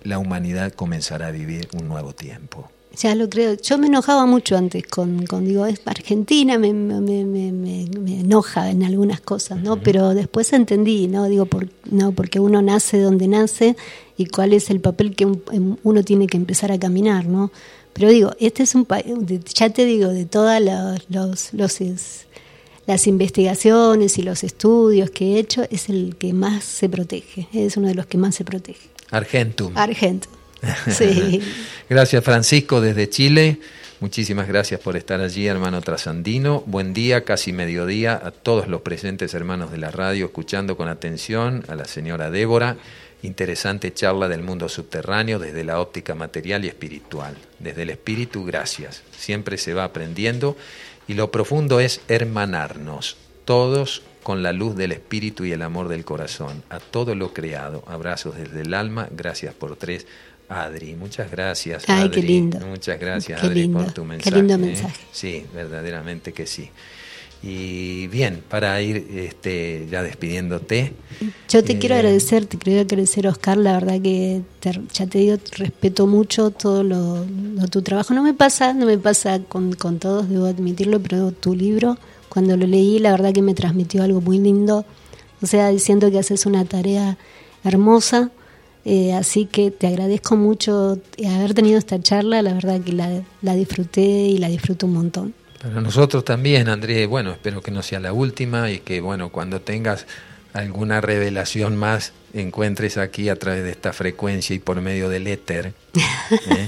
la humanidad comenzará a vivir un nuevo tiempo. Ya lo creo. Yo me enojaba mucho antes con, con digo, es Argentina, me, me, me, me- me enoja en algunas cosas, ¿no? Pero después entendí, ¿no? Digo, por, no, porque uno nace donde nace y cuál es el papel que un- em, uno tiene que empezar a caminar, ¿no? Pero digo, este es un país, ya te digo, de todas los, los, los es- las investigaciones y los estudios que he hecho, es el que más se protege, es uno de los que más se protege. Argentum. Argento. Sí. Gracias Francisco desde Chile. Muchísimas gracias por estar allí, hermano trasandino. Buen día, casi mediodía, a todos los presentes hermanos de la radio, escuchando con atención a la señora Débora. Interesante charla del mundo subterráneo desde la óptica material y espiritual. Desde el espíritu, gracias. Siempre se va aprendiendo y lo profundo es hermanarnos, todos con la luz del espíritu y el amor del corazón, a todo lo creado. Abrazos desde el alma, gracias por tres. Adri, muchas gracias. Ay, Adri. qué lindo. Muchas gracias, Qué Adri, lindo, por tu qué mensaje. lindo ¿eh? mensaje. Sí, verdaderamente que sí. Y bien, para ir este, ya despidiéndote. Yo te eh, quiero agradecer, te quiero agradecer, Oscar. La verdad que te- ya te digo, respeto mucho todo lo, lo- tu trabajo. No me pasa, no me pasa con, con todos, debo admitirlo, pero tu libro, cuando lo leí, la verdad que me transmitió algo muy lindo. O sea, diciendo que haces una tarea hermosa. Eh, así que te agradezco mucho haber tenido esta charla. La verdad que la, la disfruté y la disfruto un montón. Para nosotros también, Andrés, bueno, espero que no sea la última y que, bueno, cuando tengas alguna revelación más, encuentres aquí a través de esta frecuencia y por medio del éter, ¿eh?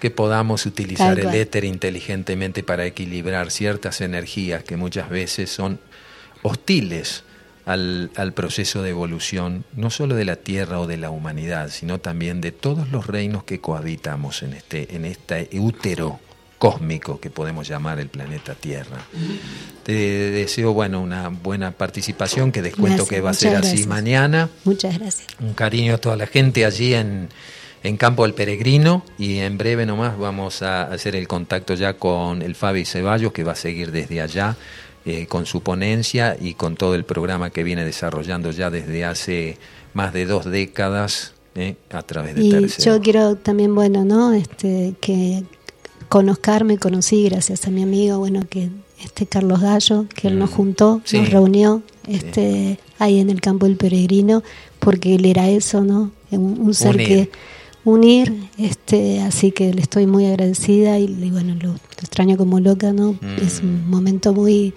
que podamos utilizar el éter inteligentemente para equilibrar ciertas energías que muchas veces son hostiles al, al proceso de evolución, no solo de la Tierra o de la humanidad, sino también de todos los reinos que cohabitamos en este, en este útero cósmico que podemos llamar el planeta Tierra. Te deseo bueno una buena participación, que descuento Gracias, que va a ser así mañana. Muchas gracias. Un cariño a toda la gente allí en, en Campo del Peregrino y en breve nomás vamos a hacer el contacto ya con el Fabi Ceballos que va a seguir desde allá eh, con su ponencia y con todo el programa que viene desarrollando ya desde hace más de dos décadas ¿eh? a través de y yo quiero también, bueno, ¿no? Este, que conozcarme, conocí gracias a mi amigo, bueno, que este Carlos Gallo, que él nos Mm. juntó, Sí. nos reunió este, ahí en el campo del peregrino, porque él era eso, ¿no? Un, un ser Unir. que unir, este, así que le estoy muy agradecida y, y bueno, lo, lo extraño como loca, ¿no? Mm. Es un momento muy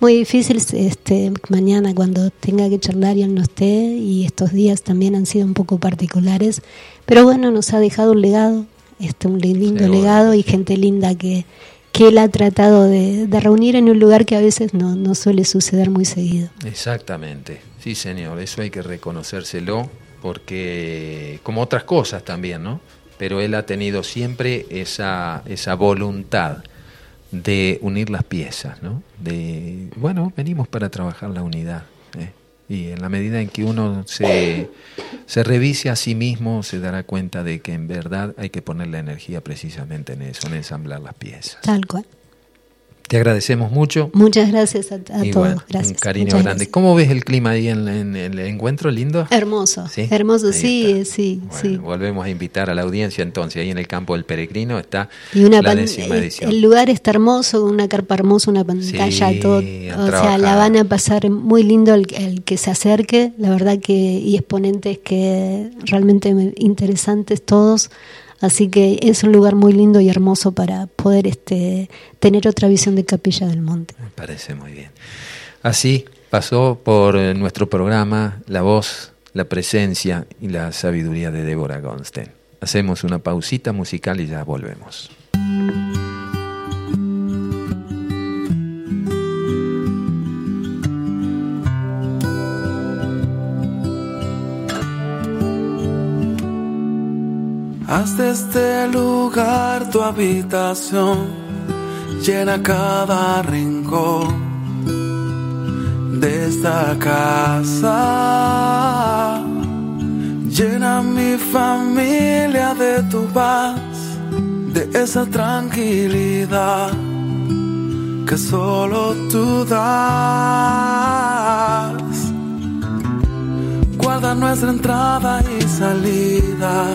muy difícil este mañana cuando tenga que charlar y él no esté y estos días también han sido un poco particulares, pero bueno, nos ha dejado un legado, este un lindo Seguro. legado y gente linda que que él ha tratado de, de reunir en un lugar que a veces no, no suele suceder muy seguido. Exactamente, sí señor, eso hay que reconocérselo porque como otras cosas también, ¿no? Pero él ha tenido siempre esa, esa voluntad de unir las piezas, ¿no? De, bueno, venimos para trabajar la unidad. ¿eh? Y en la medida en que uno se, se revise a sí mismo, se dará cuenta de que en verdad hay que poner la energía precisamente en eso, en ensamblar las piezas. Tal cual. Te agradecemos mucho. Muchas gracias a, a Y todos. bueno, gracias. Un cariño Muchas grande. gracias. ¿Cómo ves el clima ahí en, en- en el encuentro? ¿Lindo? Hermoso, Sí, hermoso, ahí sí, está. sí, Bueno, sí. Volvemos a invitar a la audiencia entonces. Ahí en el campo del peregrino está Y una la décima eh, edición. El lugar está hermoso, una carpa hermosa, una pantalla, Sí, todo. O sea, la van a pasar muy lindo el, el que se acerque, la verdad que, y exponentes que realmente me- interesantes todos. Así que es un lugar muy lindo y hermoso para poder este tener otra visión de Capilla del Monte. Me parece muy bien. Así pasó por eh, nuestro programa la voz, la presencia y la sabiduría de Débora Gonstein. Hacemos una pausita musical y ya volvemos. Haz de este lugar tu habitación, llena cada rincón de esta casa. Llena mi familia de tu paz, de esa tranquilidad que solo tú das. Guarda nuestra entrada y salida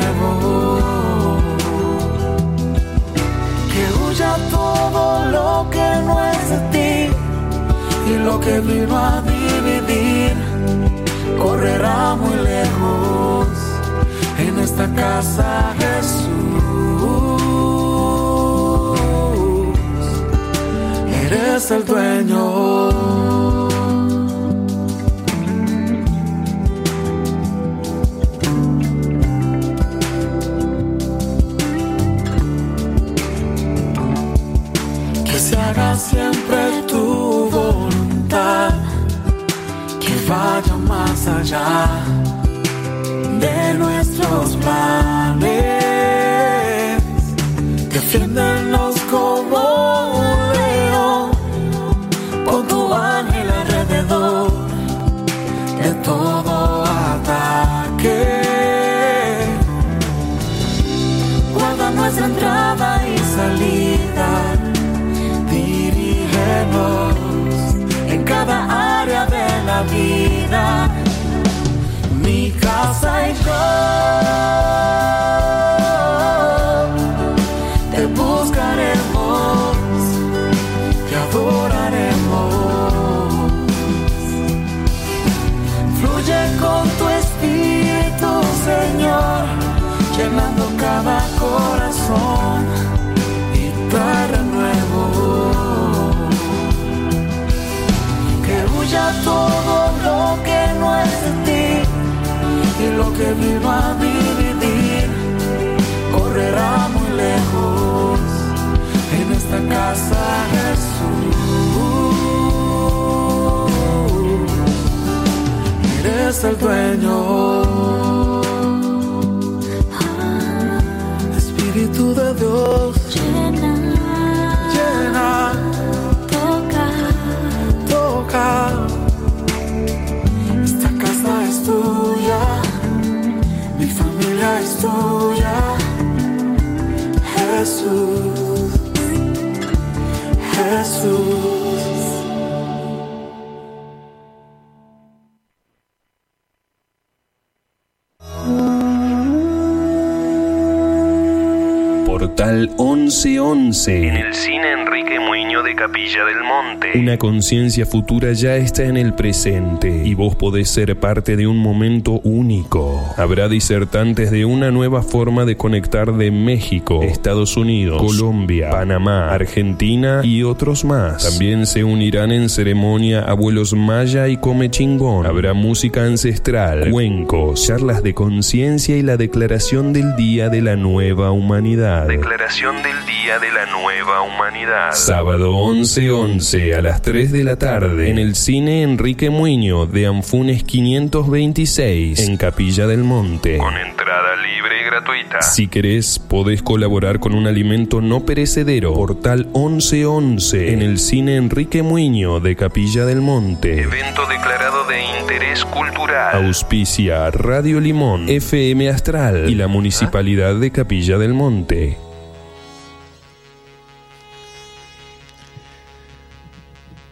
Todo lo que no es de ti y lo que vino a dividir correrá muy lejos en esta casa Jesús. Eres el dueño. Se haga siempre tu voluntad, que vaya más allá de nuestros planes. Defiéndenos Señor, llenando cada corazón y trae renuevo. Que huya todo lo que no es de ti y lo que vino a dividir correrá muy lejos en esta casa Jesús. Eres el dueño. Dios. Llena, Llena, toca, toca. Esta casa es tuya. Mi familia es tuya. Jesús. Portal 1111. En el cine Enrique Muñoz de Capilla del Monte. Una conciencia futura ya está en el presente y vos podés ser parte de un momento único. Habrá disertantes de una nueva forma de conectar de México, Estados Unidos, Colombia, Panamá, Argentina y otros más. También se unirán en ceremonia abuelos maya y come chingón. Habrá música ancestral, cuencos, charlas de conciencia y la declaración del Día de la Nueva Humanidad. Declaración del Día de la Nueva Humanidad. Sábado 11-11 a las 3 de la tarde en el cine Enrique Muño de Anfunes 526 en Capilla del Monte. Con entrada libre y gratuita. Si querés, podés colaborar con un alimento no perecedero. Portal 1111 en el cine Enrique Muño de Capilla del Monte. Evento declarado de interés cultural. Auspicia Radio Limón, FM Astral y la Municipalidad de Capilla del Monte.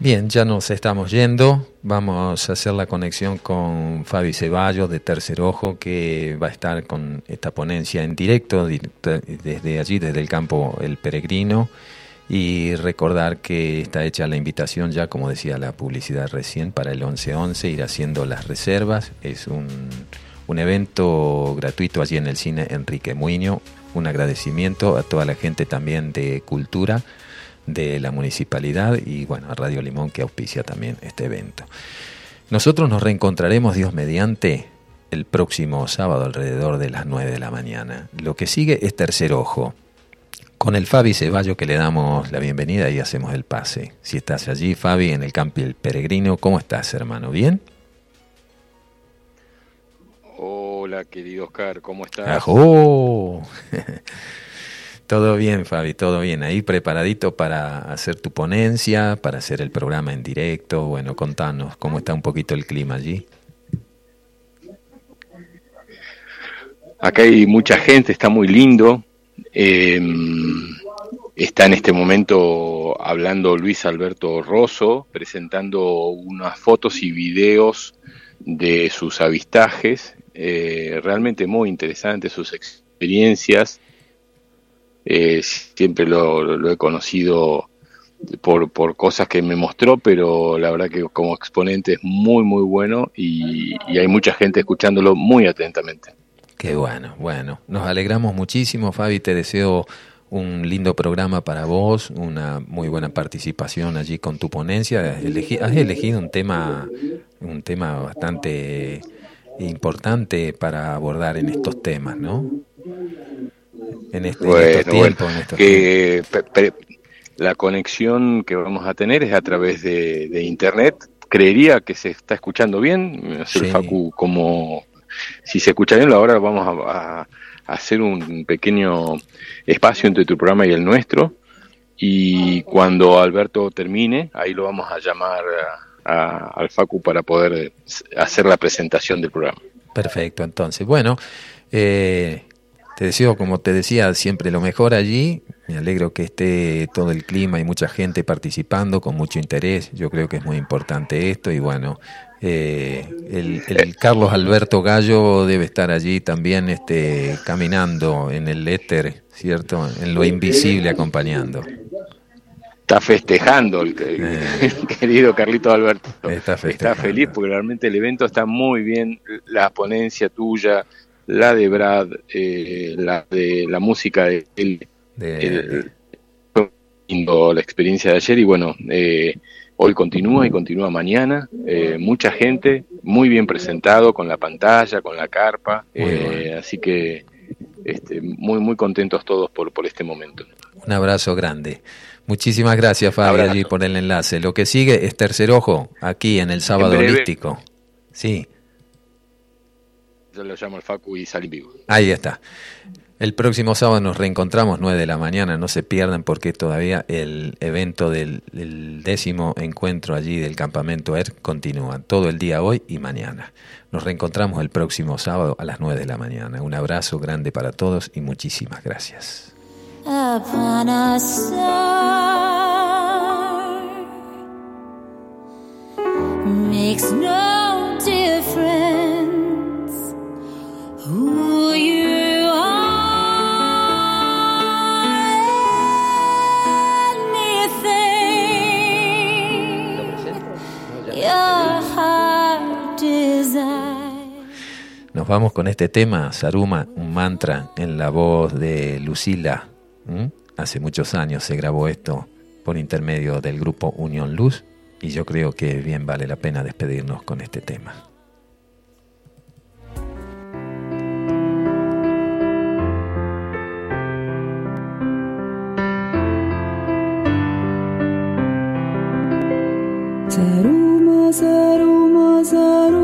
Bien, ya nos estamos yendo. Vamos a hacer la conexión con Fabi Ceballos de Tercer Ojo, que va a estar con esta ponencia en directo desde allí, desde el campo El Peregrino. Y recordar que está hecha la invitación ya, como decía la publicidad recién, para el 11-11, ir haciendo las reservas. Es un, un evento gratuito allí en el cine Enrique Muño. Un agradecimiento a toda la gente también de cultura de la municipalidad y bueno, a Radio Limón que auspicia también este evento. Nosotros nos reencontraremos, Dios mediante, el próximo sábado alrededor de las 9 de la mañana. Lo que sigue es Tercer Ojo. Con el Fabi Ceballo que le damos la bienvenida y hacemos el pase. Si estás allí, Fabi, en el Campi El Peregrino, ¿cómo estás, hermano? ¿Bien? Hola, querido Oscar, ¿cómo estás? Todo bien, Fabi, todo bien. Ahí preparadito para hacer tu ponencia, para hacer el programa en directo. Bueno, contanos cómo está un poquito el clima allí. Acá hay mucha gente, está muy lindo. Eh, está en este momento hablando Luis Alberto Rosso, presentando unas fotos y videos de sus avistajes. Eh, realmente muy interesantes sus experiencias. Eh, siempre lo, he conocido por, por cosas que me mostró, pero la verdad que como exponente es muy, muy bueno y, hay mucha gente escuchándolo muy atentamente. Qué bueno, bueno. Nos alegramos muchísimo, Fabi. Te deseo un lindo programa para vos, una muy buena participación allí con tu ponencia. Has, elegi has elegido un tema, un tema bastante importante para abordar en estos temas, ¿no? En, este, bueno, en estos tiempos. Bueno, en estos que tiempos. la conexión que vamos a tener es a través de, de internet. Creería que se está escuchando bien. Sí. Facu, como si se escucha bien, ahora vamos a, a, hacer un pequeño espacio entre tu programa y el nuestro. Y cuando Alberto termine, ahí lo vamos a llamar a, a, al Facu para poder hacer la presentación del programa. Perfecto, entonces, bueno, eh, te deseo, como te decía, siempre lo mejor allí. Me alegro que esté todo el clima y mucha gente participando con mucho interés. Yo creo que es muy importante esto y bueno, eh, el, el, Carlos Alberto Gallo debe estar allí también este, caminando en el éter, ¿cierto? En lo invisible acompañando. Está festejando el, Eh. el querido Carlito Alberto. Está Está feliz porque realmente el evento está muy bien. La ponencia tuya, la de Brad, eh, la de la música de él. De- lindo la experiencia de ayer y bueno, eh, hoy continúa y continúa mañana. Eh, mucha gente, muy bien presentado con la pantalla, con la carpa. Eh, bueno. Así que este, muy, muy contentos todos por, por este momento. Un abrazo grande. Muchísimas gracias, Fabi, Abrazo. allí por el enlace. Lo que sigue es Tercer Ojo, aquí en el Sábado breve. Holístico. Sí, Yo lo llamo al Facu y salí vivo. ahí está. El próximo sábado nos reencontramos 9 de la mañana, no se pierdan porque todavía el evento del, del décimo encuentro allí del campamento ER continúa todo el día hoy y mañana. Nos reencontramos el próximo sábado a las 9 de la mañana. Un abrazo grande para todos y muchísimas gracias. makes no difference Nos vamos con este tema, Saruma, un mantra en la voz de Lucila. Hace muchos años se grabó esto por intermedio del grupo Unión Luz y yo creo que bien vale la pena despedirnos con este tema. Saruma, saruma, sarumaiku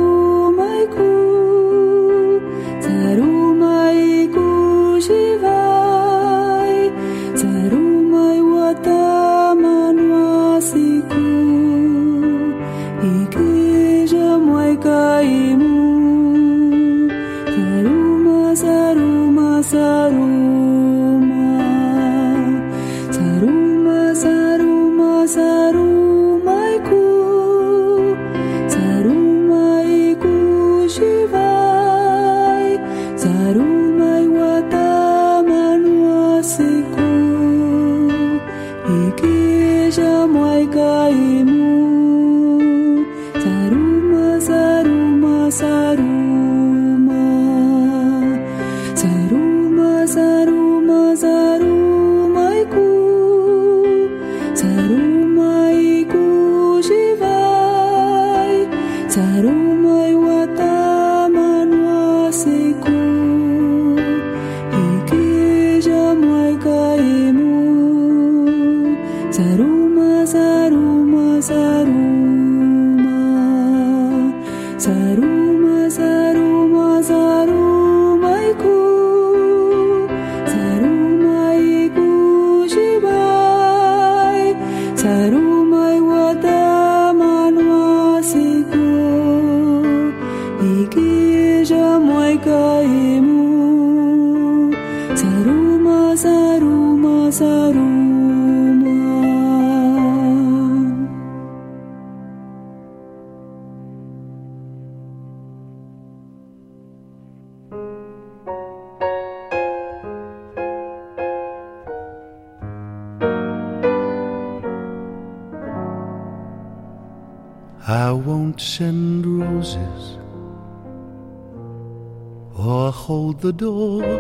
the door